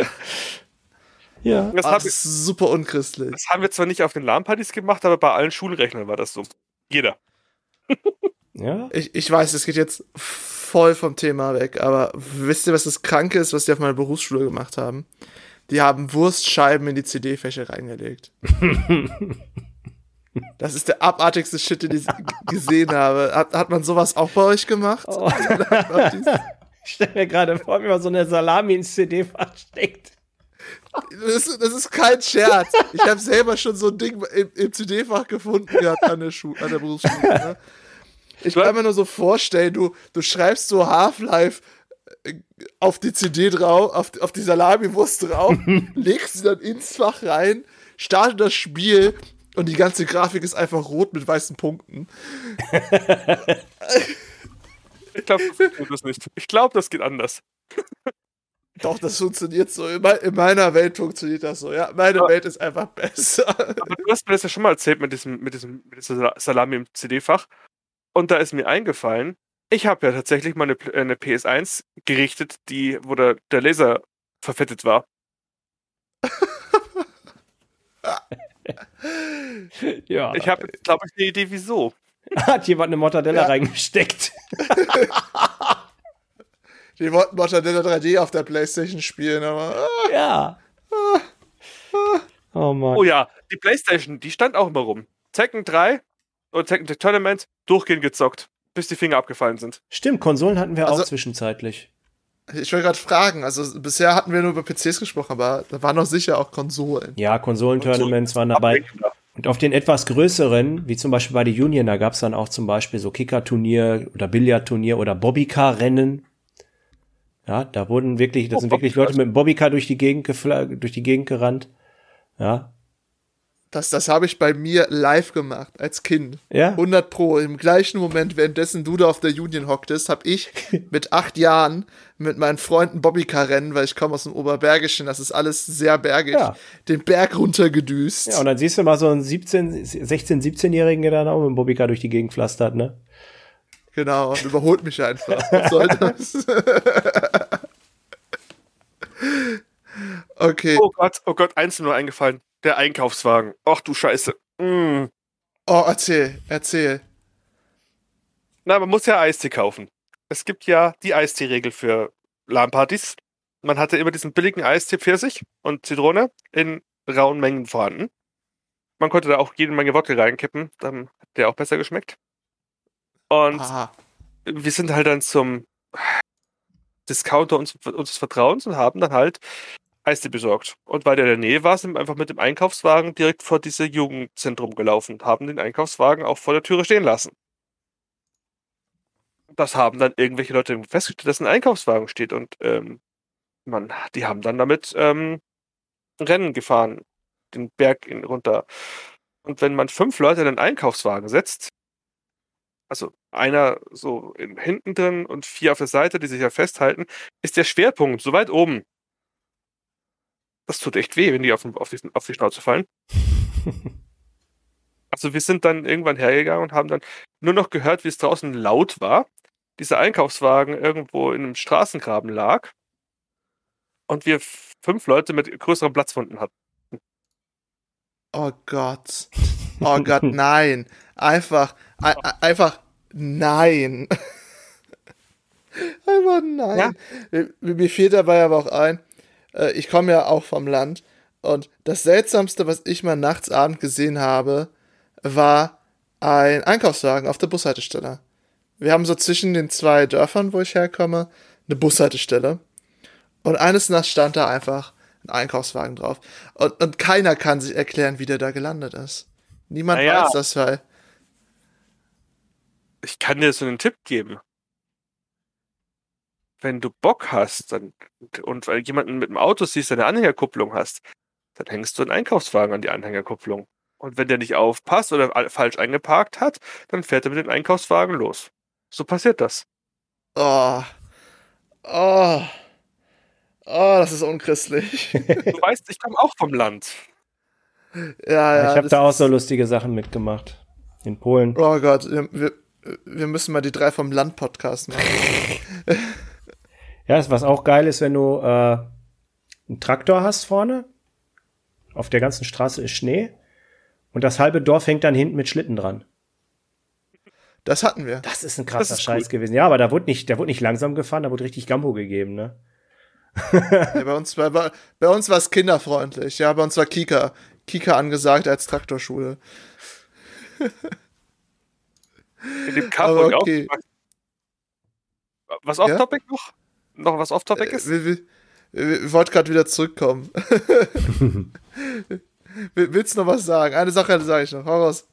ja. Das, Ah, das ich, ist super unchristlich. das haben wir zwar nicht auf den LAN-Partys gemacht, aber bei allen Schulrechnern war das so. Jeder. Ja. Ich, ich weiß, es geht jetzt voll vom Thema weg, aber wisst ihr, was das Kranke ist, was die auf meiner Berufsschule gemacht haben? Die haben Wurstscheiben in die CD-Fächer reingelegt. [laughs] Das ist der abartigste Shit, den ich gesehen habe. Hat, hat man sowas auch bei euch gemacht? Oh. [laughs] Ich stell mir gerade vor, wie man so eine Salami ins CD-Fach steckt. Das, ist- das ist kein Scherz. Ich habe selber schon so ein Ding im, im CD-Fach gefunden gehabt an der, Schu an der Berufsschule. Ne? Ich kann mir nur so vorstellen, du, du schreibst so Half-Life äh, auf die CD drauf, auf, auf die Salami-Wurst drauf, [laughs] legst sie dann ins Fach rein, startet das Spiel und die ganze Grafik ist einfach rot mit weißen Punkten. [laughs] Ich glaube, das das nicht. Ich glaube, das geht anders. [laughs] Doch, das funktioniert so. In, mei- in meiner Welt funktioniert das so. Ja, meine Ja. Welt ist einfach besser. Aber du hast mir das ja schon mal erzählt mit diesem, mit diesem, mit dieser Sal- Salami im CD-Fach. Und da ist mir eingefallen, ich habe ja tatsächlich mal eine, Pl- äh, eine PS1 gerichtet, die, wo der, der Laser verfettet war. [laughs] Ja. Ich habe, glaube ich, eine Idee, wieso. [laughs] Hat jemand eine Mortadella Ja. reingesteckt? [laughs] Die wollten Mortadella 3D auf der Playstation spielen, aber ah, Ja. Oh Mann. Oh ja, die Playstation, die stand auch immer rum. Tekken 3 und Tekken Tag Tournament durchgehend gezockt, bis die Finger abgefallen sind. Stimmt, Konsolen hatten wir Also- auch zwischenzeitlich. ich wollte gerade fragen. Also bisher hatten wir nur über PCs gesprochen, aber da waren doch sicher auch Konsolen. Ja, Konsolentournaments waren dabei. Und auf den etwas größeren, wie zum Beispiel bei der Union, da gab es dann auch zum Beispiel so Kicker-Turnier oder Billardturnier oder Bobbycar-Rennen. Ja, da wurden wirklich, da Oh, sind wirklich. Leute mit dem Bobbycar durch die Gegend durch die Gegend gerannt. Ja. Das, das habe ich bei mir live gemacht, als Kind. Ja? 100 Pro. Im gleichen Moment, währenddessen du da auf der Union hocktest, habe ich [laughs] mit acht Jahren mit meinen Freunden Bobbycar-Rennen, weil ich komme aus dem Oberbergischen, das ist alles sehr bergig, Ja. den Berg runtergedüst. Ja, und dann siehst du mal so einen 17, 16, 17-Jährigen, der dann auch mit dem Bobbycar durch die Gegend pflastert, ne? Genau, und überholt mich einfach. [laughs] Was soll das? [laughs] okay. Oh Gott, oh Gott, eins ist mir nur eingefallen. Der Einkaufswagen. Ach du Scheiße. Mm. Oh, erzähl, erzähl. Na, man muss ja Eistee kaufen. Es gibt ja die Eistee-Regel für LAN-Partys. Man hatte immer diesen billigen Eistee Pfirsich und Zitrone in rauen Mengen vorhanden. Man konnte da auch jede Menge Wodka reinkippen, dann hat der auch besser geschmeckt. Und Aha. wir sind halt dann zum Discounter uns, unseres Vertrauens und haben dann halt Eistee besorgt. Und weil der in der Nähe war, sind wir einfach mit dem Einkaufswagen direkt vor dieses Jugendzentrum gelaufen und haben den Einkaufswagen auch vor der Türe stehen lassen. Das haben dann irgendwelche Leute festgestellt, dass ein Einkaufswagen steht und ähm, man, die haben dann damit ähm, Rennen gefahren, den Berg in, runter. Und wenn man fünf Leute in einen Einkaufswagen setzt, also einer so in, hinten drin und vier auf der Seite, die sich ja festhalten, ist der Schwerpunkt so weit oben. Das tut echt weh, wenn die auf, den- auf, die, auf die Schnauze fallen. [laughs] Also wir sind dann irgendwann hergegangen und haben dann nur noch gehört, wie es draußen laut war. Dieser Einkaufswagen irgendwo in einem Straßengraben lag. Und wir fünf Leute mit größeren Platzwunden hatten. Oh Gott. Oh Gott, [laughs] nein. Einfach, ein- einfach nein. [laughs] einfach nein. Ja. Mir, mir fiel dabei aber auch ein, äh, ich komme ja auch vom Land und das Seltsamste, was ich mal nachts Abend gesehen habe, war ein Einkaufswagen auf der Bushaltestelle. Wir haben so zwischen den zwei Dörfern, wo ich herkomme, eine Bushaltestelle. Und eines Nachts stand da einfach ein Einkaufswagen drauf. Und, und keiner kann sich erklären, wie der da gelandet ist. Niemand Naja. weiß das, weil. Ich kann dir so einen Tipp geben. Wenn du Bock hast dann, und weil jemanden mit dem Auto siehst, der eine Anhängerkupplung hast, dann hängst du einen Einkaufswagen an die Anhängerkupplung. Und wenn der nicht aufpasst oder al- falsch eingeparkt hat, dann fährt er mit dem Einkaufswagen los. So passiert das. Oh. Oh. Oh, das ist unchristlich. Du weißt, ich komme auch vom Land. ja, ja. ich habe da auch so lustige Sachen mitgemacht. In Polen. Oh Gott, wir, wir, wir müssen mal die drei vom Land-Podcast machen. [laughs] Ja, was auch geil ist, wenn du äh, einen Traktor hast vorne. Auf der ganzen Straße ist Schnee. Und das halbe Dorf hängt dann hinten mit Schlitten dran. Das hatten wir. Das ist ein krasser ist Scheiß cool. gewesen. Ja, aber da wurde nicht, da wurde nicht langsam gefahren, da wurde richtig Gambo gegeben, ne? [laughs] Ja, bei uns, bei, bei uns war es kinderfreundlich. Ja, bei uns war Kika. Kika angesagt als Traktorschule. In dem Carport okay. auch. Was off-topic noch? Noch was off-topic ist? Wir, wir, wir, wir wollten gerade wieder zurückkommen. [laughs] Will- Willst du noch was sagen? Eine Sache sage ich noch. Hau raus.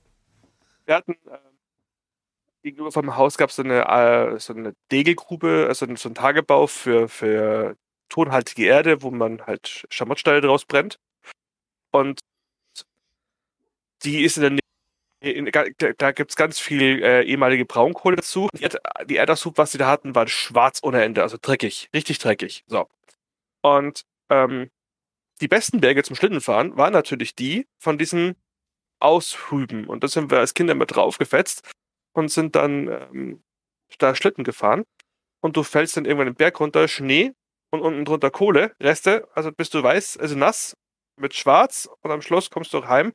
Wir hatten ähm, gegenüber vom Haus gab es so eine, äh, so eine Degelgrube, also so ein Tagebau für, für tonhaltige Erde, wo man halt Schamottsteine draus brennt. Und die ist in der Nähe, in, da, gibt es ganz viel äh, ehemalige Braunkohle dazu. Die, die Erdaushub, was sie da hatten, war schwarz ohne Ende, also dreckig, richtig dreckig. So. Und ähm, die besten Berge zum Schlittenfahren waren natürlich die von diesen Aushüben. Und da sind wir als Kinder immer draufgefetzt und sind dann ähm, da Schlitten gefahren. Und du fällst dann irgendwann den Berg runter, Schnee und unten drunter Kohle, Reste, also bist du weiß, also nass mit schwarz und am Schluss kommst du heim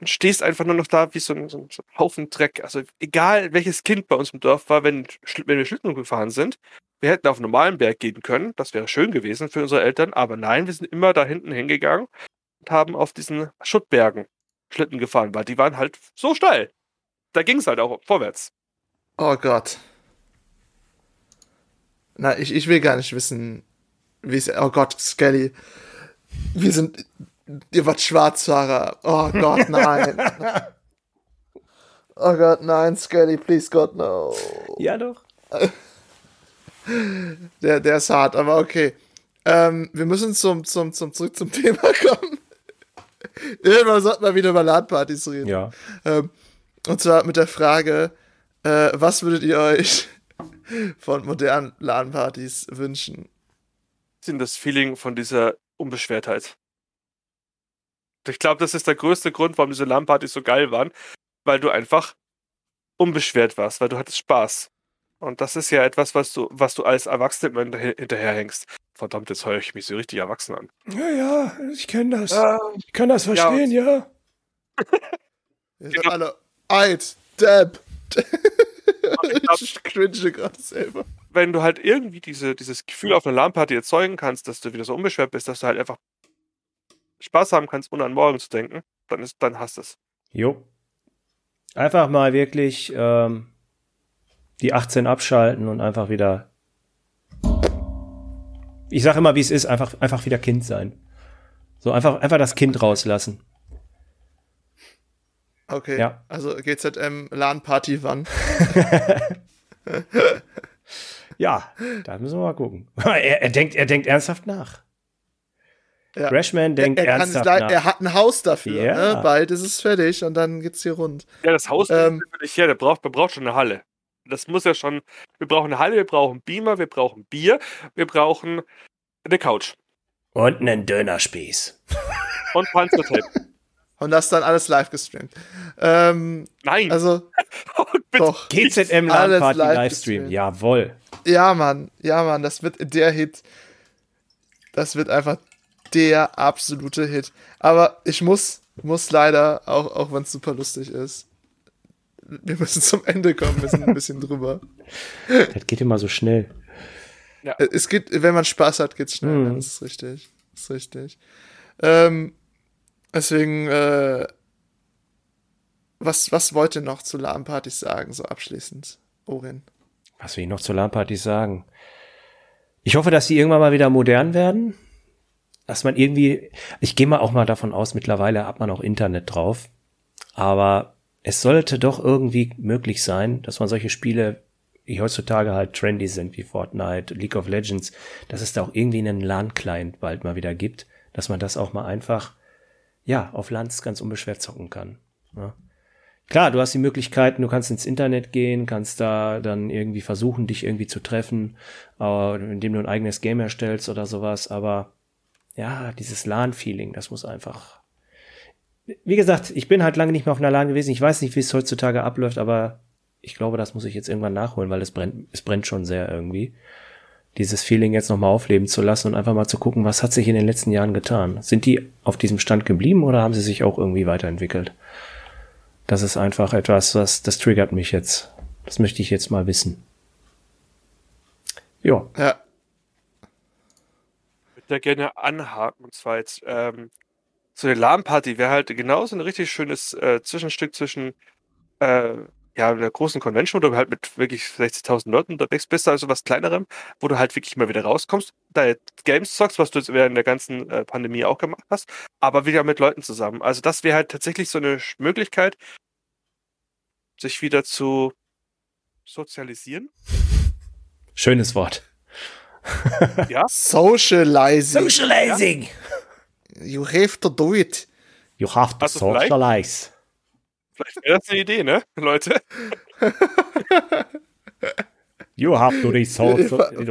und stehst einfach nur noch da wie so ein, so ein, Haufen Dreck. Also egal welches Kind bei uns im Dorf war, wenn, wenn wir Schlitten gefahren sind, wir hätten auf einen normalen Berg gehen können, das wäre schön gewesen für unsere Eltern, aber nein, wir sind immer da hinten hingegangen und haben auf diesen Schuttbergen Schlitten gefahren, weil die waren halt so steil. Da ging es halt auch vorwärts. Oh Gott. Na, ich, ich will gar nicht wissen, wie es. Oh Gott, Skelly. Wir sind. Ihr wart Schwarzfahrer. Oh Gott, [laughs] nein. oh Gott, nein, Skelly, please God, no. Ja, doch. [laughs] Der, der ist hart, aber okay. Ähm, wir müssen zum, zum, zum, zurück zum [laughs] Thema kommen. Irgendwann sollten wir wieder über LAN-Partys reden. Ja. Ähm, und zwar mit der Frage, äh, was würdet ihr euch von modernen LAN-Partys wünschen? Sind das Feeling von dieser Unbeschwertheit. Ich glaube, das ist der größte Grund, warum diese LAN-Partys so geil waren, weil du einfach unbeschwert warst, weil du hattest Spaß. Und das ist ja etwas, was du, was du als Erwachsener immer hinterherhängst. Verdammt, jetzt höre ich mich so richtig erwachsen an. Ja, ja, ich kenne das. Ah, Ich kann das verstehen, ja. [laughs] Wir sind alle alt, [laughs] glaub- ich cringe gerade selber. wenn du halt irgendwie diese, dieses Gefühl auf einer LAN-Party erzeugen kannst, dass du wieder so unbeschwert bist, dass du halt einfach Spaß haben kannst, ohne an morgen zu denken, dann, ist, dann hast du es. Jo. Einfach mal wirklich ähm, die 18 abschalten und einfach wieder. Ich sage immer, wie es ist, einfach, einfach wieder Kind sein. So einfach, einfach das Kind rauslassen. Okay, Ja. also GZM LAN-Party wann? [laughs] Ja, da müssen wir mal gucken. [laughs] er, er, denkt, er denkt ernsthaft nach. Ja. Crashman denkt er, kann ernsthaft leid- nach. er hat ein Haus dafür. Ja. Ne? Bald ist es fertig und dann geht's hier rund. Ja, das Haus Ähm. ähm, nicht her, der braucht, man braucht schon eine Halle. Das muss ja schon, wir brauchen eine Halle, wir brauchen Beamer, wir brauchen Bier, wir brauchen eine Couch Und einen Dönerspieß. [laughs] und Panzertape. Und das dann alles live gestreamt. Ähm, Nein, also, [laughs] bitte. doch. GZM Alles LAN Party live Livestream. gestreamt. Jawohl. Ja, Mann. Ja, Mann. Das wird der Hit. Das wird einfach der absolute Hit. Aber ich muss, muss leider, auch, auch wenn es super lustig ist, wir müssen zum Ende kommen. Wir sind ein bisschen drüber. [laughs] Das geht immer so schnell. Äh, Es geht, wenn man Spaß hat, geht's schnell. Mhm. Das ist richtig. Das ist richtig. Ähm, deswegen, äh, was, was wollt ihr noch zu LAN-Partys sagen, so abschließend, Orin? Was will ich noch zur LAN-Party sagen? Ich hoffe, dass die irgendwann mal wieder modern werden. Dass man irgendwie, ich gehe mal auch mal davon aus, mittlerweile hat man auch Internet drauf. Aber es sollte doch irgendwie möglich sein, dass man solche Spiele, die heutzutage halt trendy sind, wie Fortnite, League of Legends, dass es da auch irgendwie einen LAN-Client bald mal wieder gibt, dass man das auch mal einfach, ja, auf LANs ganz unbeschwert zocken kann. Ja. Klar, du hast die Möglichkeiten, du kannst ins Internet gehen, kannst da dann irgendwie versuchen, dich irgendwie zu treffen, äh, indem du ein eigenes Game erstellst oder sowas, aber ja, dieses LAN-Feeling, das muss einfach. Wie gesagt, ich bin halt lange nicht mehr auf einer LAN gewesen. Ich weiß nicht, wie es heutzutage abläuft, aber ich glaube, das muss ich jetzt irgendwann nachholen, weil es brennt, es brennt schon sehr irgendwie. Dieses Feeling jetzt nochmal aufleben zu lassen und einfach mal zu gucken, was hat sich in den letzten Jahren getan? Sind die auf diesem Stand geblieben oder haben sie sich auch irgendwie weiterentwickelt? Das ist einfach etwas, was, das triggert mich jetzt. Das möchte ich jetzt mal wissen. Ja, Ja, da gerne anhaken. Und zwar jetzt, ähm, so eine LAN-Party wäre halt genauso ein richtig schönes äh, Zwischenstück zwischen äh, ja, einer großen Convention, wo du halt mit wirklich 60.000 Leuten unterwegs bist, also was kleinerem, wo du halt wirklich mal wieder rauskommst, deine Games zockst, was du jetzt während der ganzen äh, Pandemie auch gemacht hast, aber wieder mit Leuten zusammen. Also das wäre halt tatsächlich so eine Möglichkeit, sich wieder zu sozialisieren. schönes Wort. [laughs] Socializing. Socializing! You have to do it. You have to Also vielleicht- socialize. Vielleicht wäre das eine Idee, ne, Leute? [laughs] You have to re-social-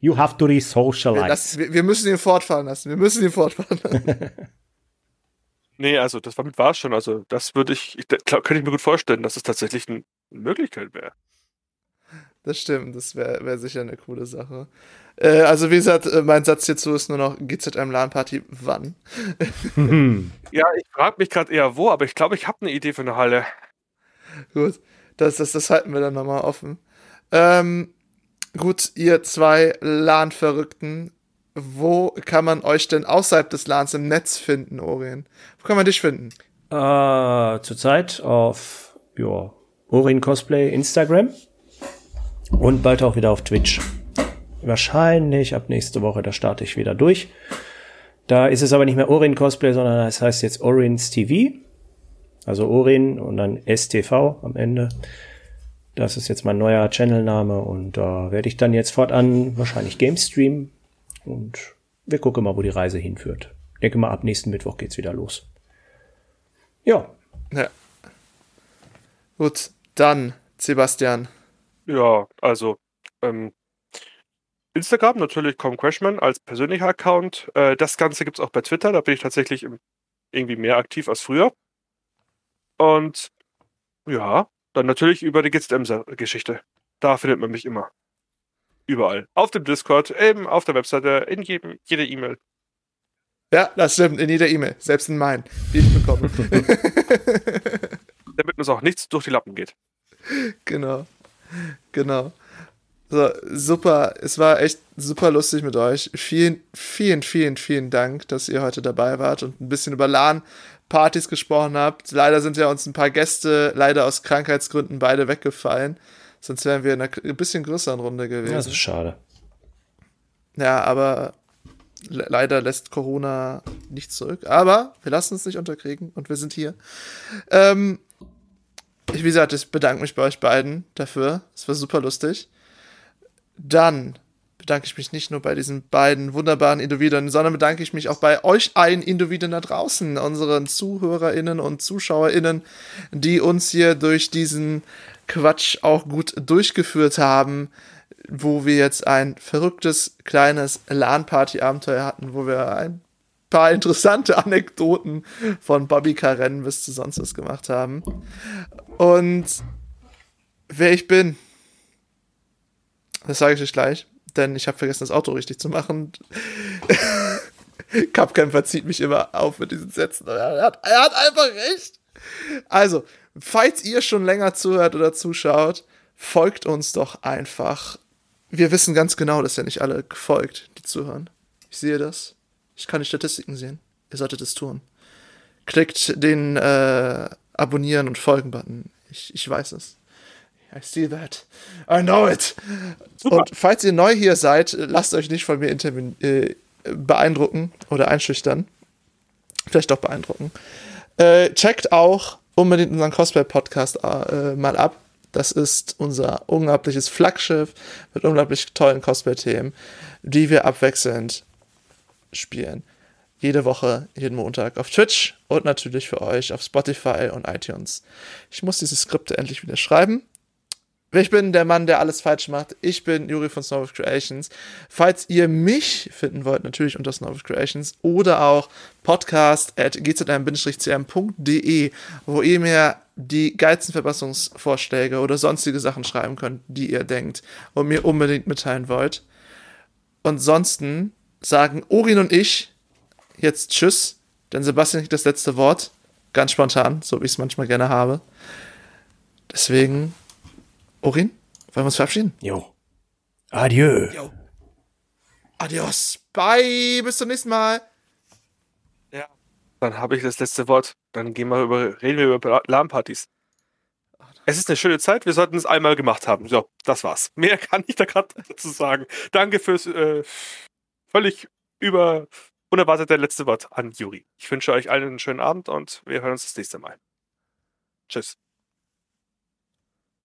You have to re-socialize. lassen, wir, wir müssen ihn fortfahren lassen. Wir müssen ihn fortfahren lassen. [laughs] Nee, also das damit war es schon. Also das würde ich, ich könnte ich mir gut vorstellen, dass es tatsächlich ein, eine Möglichkeit wäre. Das stimmt, das wäre wär sicher eine coole Sache. Äh, also wie gesagt, äh, mein Satz hierzu ist nur noch GZM LAN Party wann? [laughs] Ja, ich frage mich gerade eher wo, aber ich glaube, ich habe eine Idee für eine Halle. Gut, das, das, das halten wir dann nochmal offen. Ähm, gut, ihr zwei LAN-Verrückten, wo kann man euch denn außerhalb des LANs im Netz finden, Orien? Wo kann man dich finden? Äh, zurzeit auf ja, Orin Cosplay Instagram und bald auch wieder auf Twitch. Wahrscheinlich ab nächste Woche, da starte ich wieder durch. Da ist es aber nicht mehr Orin Cosplay, sondern es heißt jetzt Orins TV. Also Orin und dann STV am Ende. Das ist jetzt mein neuer Channelname und da werde ich dann jetzt fortan wahrscheinlich Games streamen und wir gucken mal, wo die Reise hinführt. denke mal, ab nächsten Mittwoch geht's wieder los. Ja. Ja. Gut, dann, Sebastian. Ja, also, ähm, Instagram natürlich Com Crashman als persönlicher Account. Äh, das Ganze gibt es auch bei Twitter, da bin ich tatsächlich irgendwie mehr aktiv als früher. Und ja, dann natürlich über die GZM-Geschichte. Da findet man mich immer. Überall. Auf dem Discord, eben auf der Webseite, in jedem, jeder E-Mail. Ja, das stimmt, in jeder E-Mail, selbst in meinen, die ich bekomme. [laughs] Damit uns auch nichts durch die Lappen geht. Genau. [laughs] Genau. So, super. Es war echt super lustig mit euch. Vielen, vielen, vielen, vielen Dank, dass ihr heute dabei wart und ein bisschen über LAN-Partys gesprochen habt. Leider sind ja uns ein paar Gäste leider aus Krankheitsgründen beide weggefallen. Sonst wären wir in einer ein bisschen größeren Runde gewesen. Das ist schade. Ja, aber le leider lässt Corona nicht zurück. Aber wir lassen uns nicht unterkriegen und wir sind hier. Ähm, wie gesagt, ich bedanke mich bei euch beiden dafür. Es war super lustig. Dann bedanke ich mich nicht nur bei diesen beiden wunderbaren Individuen, sondern bedanke ich mich auch bei euch allen Individuen da draußen, unseren ZuhörerInnen und ZuschauerInnen, die uns hier durch diesen Quatsch auch gut durchgeführt haben, wo wir jetzt ein verrücktes kleines LAN-Party-Abenteuer hatten, wo wir ein paar interessante Anekdoten von Bobby Karen bis zu sonst was gemacht haben. Und wer ich bin, das sage ich euch gleich, denn ich habe vergessen, das Auto richtig zu machen. [laughs] Cupcamper zieht mich immer auf mit diesen Sätzen. Er hat, er hat einfach recht. Also, falls ihr schon länger zuhört oder zuschaut, folgt uns doch einfach. Wir wissen ganz genau, dass ja nicht alle folgt, die zuhören. Ich sehe das. Ich kann die Statistiken sehen. Ihr solltet es tun. Klickt den äh, Abonnieren und Folgen-Button. Ich, ich weiß es. I see that. I know it. Super. Und falls ihr neu hier seid, lasst euch nicht von mir äh, beeindrucken oder einschüchtern. Vielleicht doch beeindrucken. Äh, checkt auch unbedingt unseren Cosplay-Podcast äh, mal ab. Das ist unser unglaubliches Flaggschiff mit unglaublich tollen Cosplay-Themen, die wir abwechselnd spielen. Jede Woche, jeden Montag auf Twitch und natürlich für euch auf Spotify und iTunes. Ich muss diese Skripte endlich wieder schreiben. Ich bin der Mann, der alles falsch macht. Ich bin Juri von Snowwolf Creations. Falls ihr mich finden wollt, natürlich unter Snowwolf Creations oder auch podcast at gzm-cm.de, wo ihr mir die geilsten Verbesserungsvorschläge oder sonstige Sachen schreiben könnt, die ihr denkt und mir unbedingt mitteilen wollt. Ansonsten sagen Orin und ich jetzt Tschüss, denn Sebastian kriegt das letzte Wort. Ganz spontan, so wie ich es manchmal gerne habe. Deswegen Orin, wollen wir uns verabschieden? Jo. Adieu. Jo. Adios. Bye. Bis zum nächsten Mal. Ja. Dann habe ich das letzte Wort. Dann gehen wir über, reden wir über LAN-Partys. Es ist eine schöne Zeit. Wir sollten es einmal gemacht haben. So, das war's. Mehr [laughs] kann ich da gerade dazu sagen. Danke fürs äh, völlig über unerwartete letzte Wort an Juri. Ich wünsche euch allen einen schönen Abend und wir hören uns das nächste Mal. Tschüss.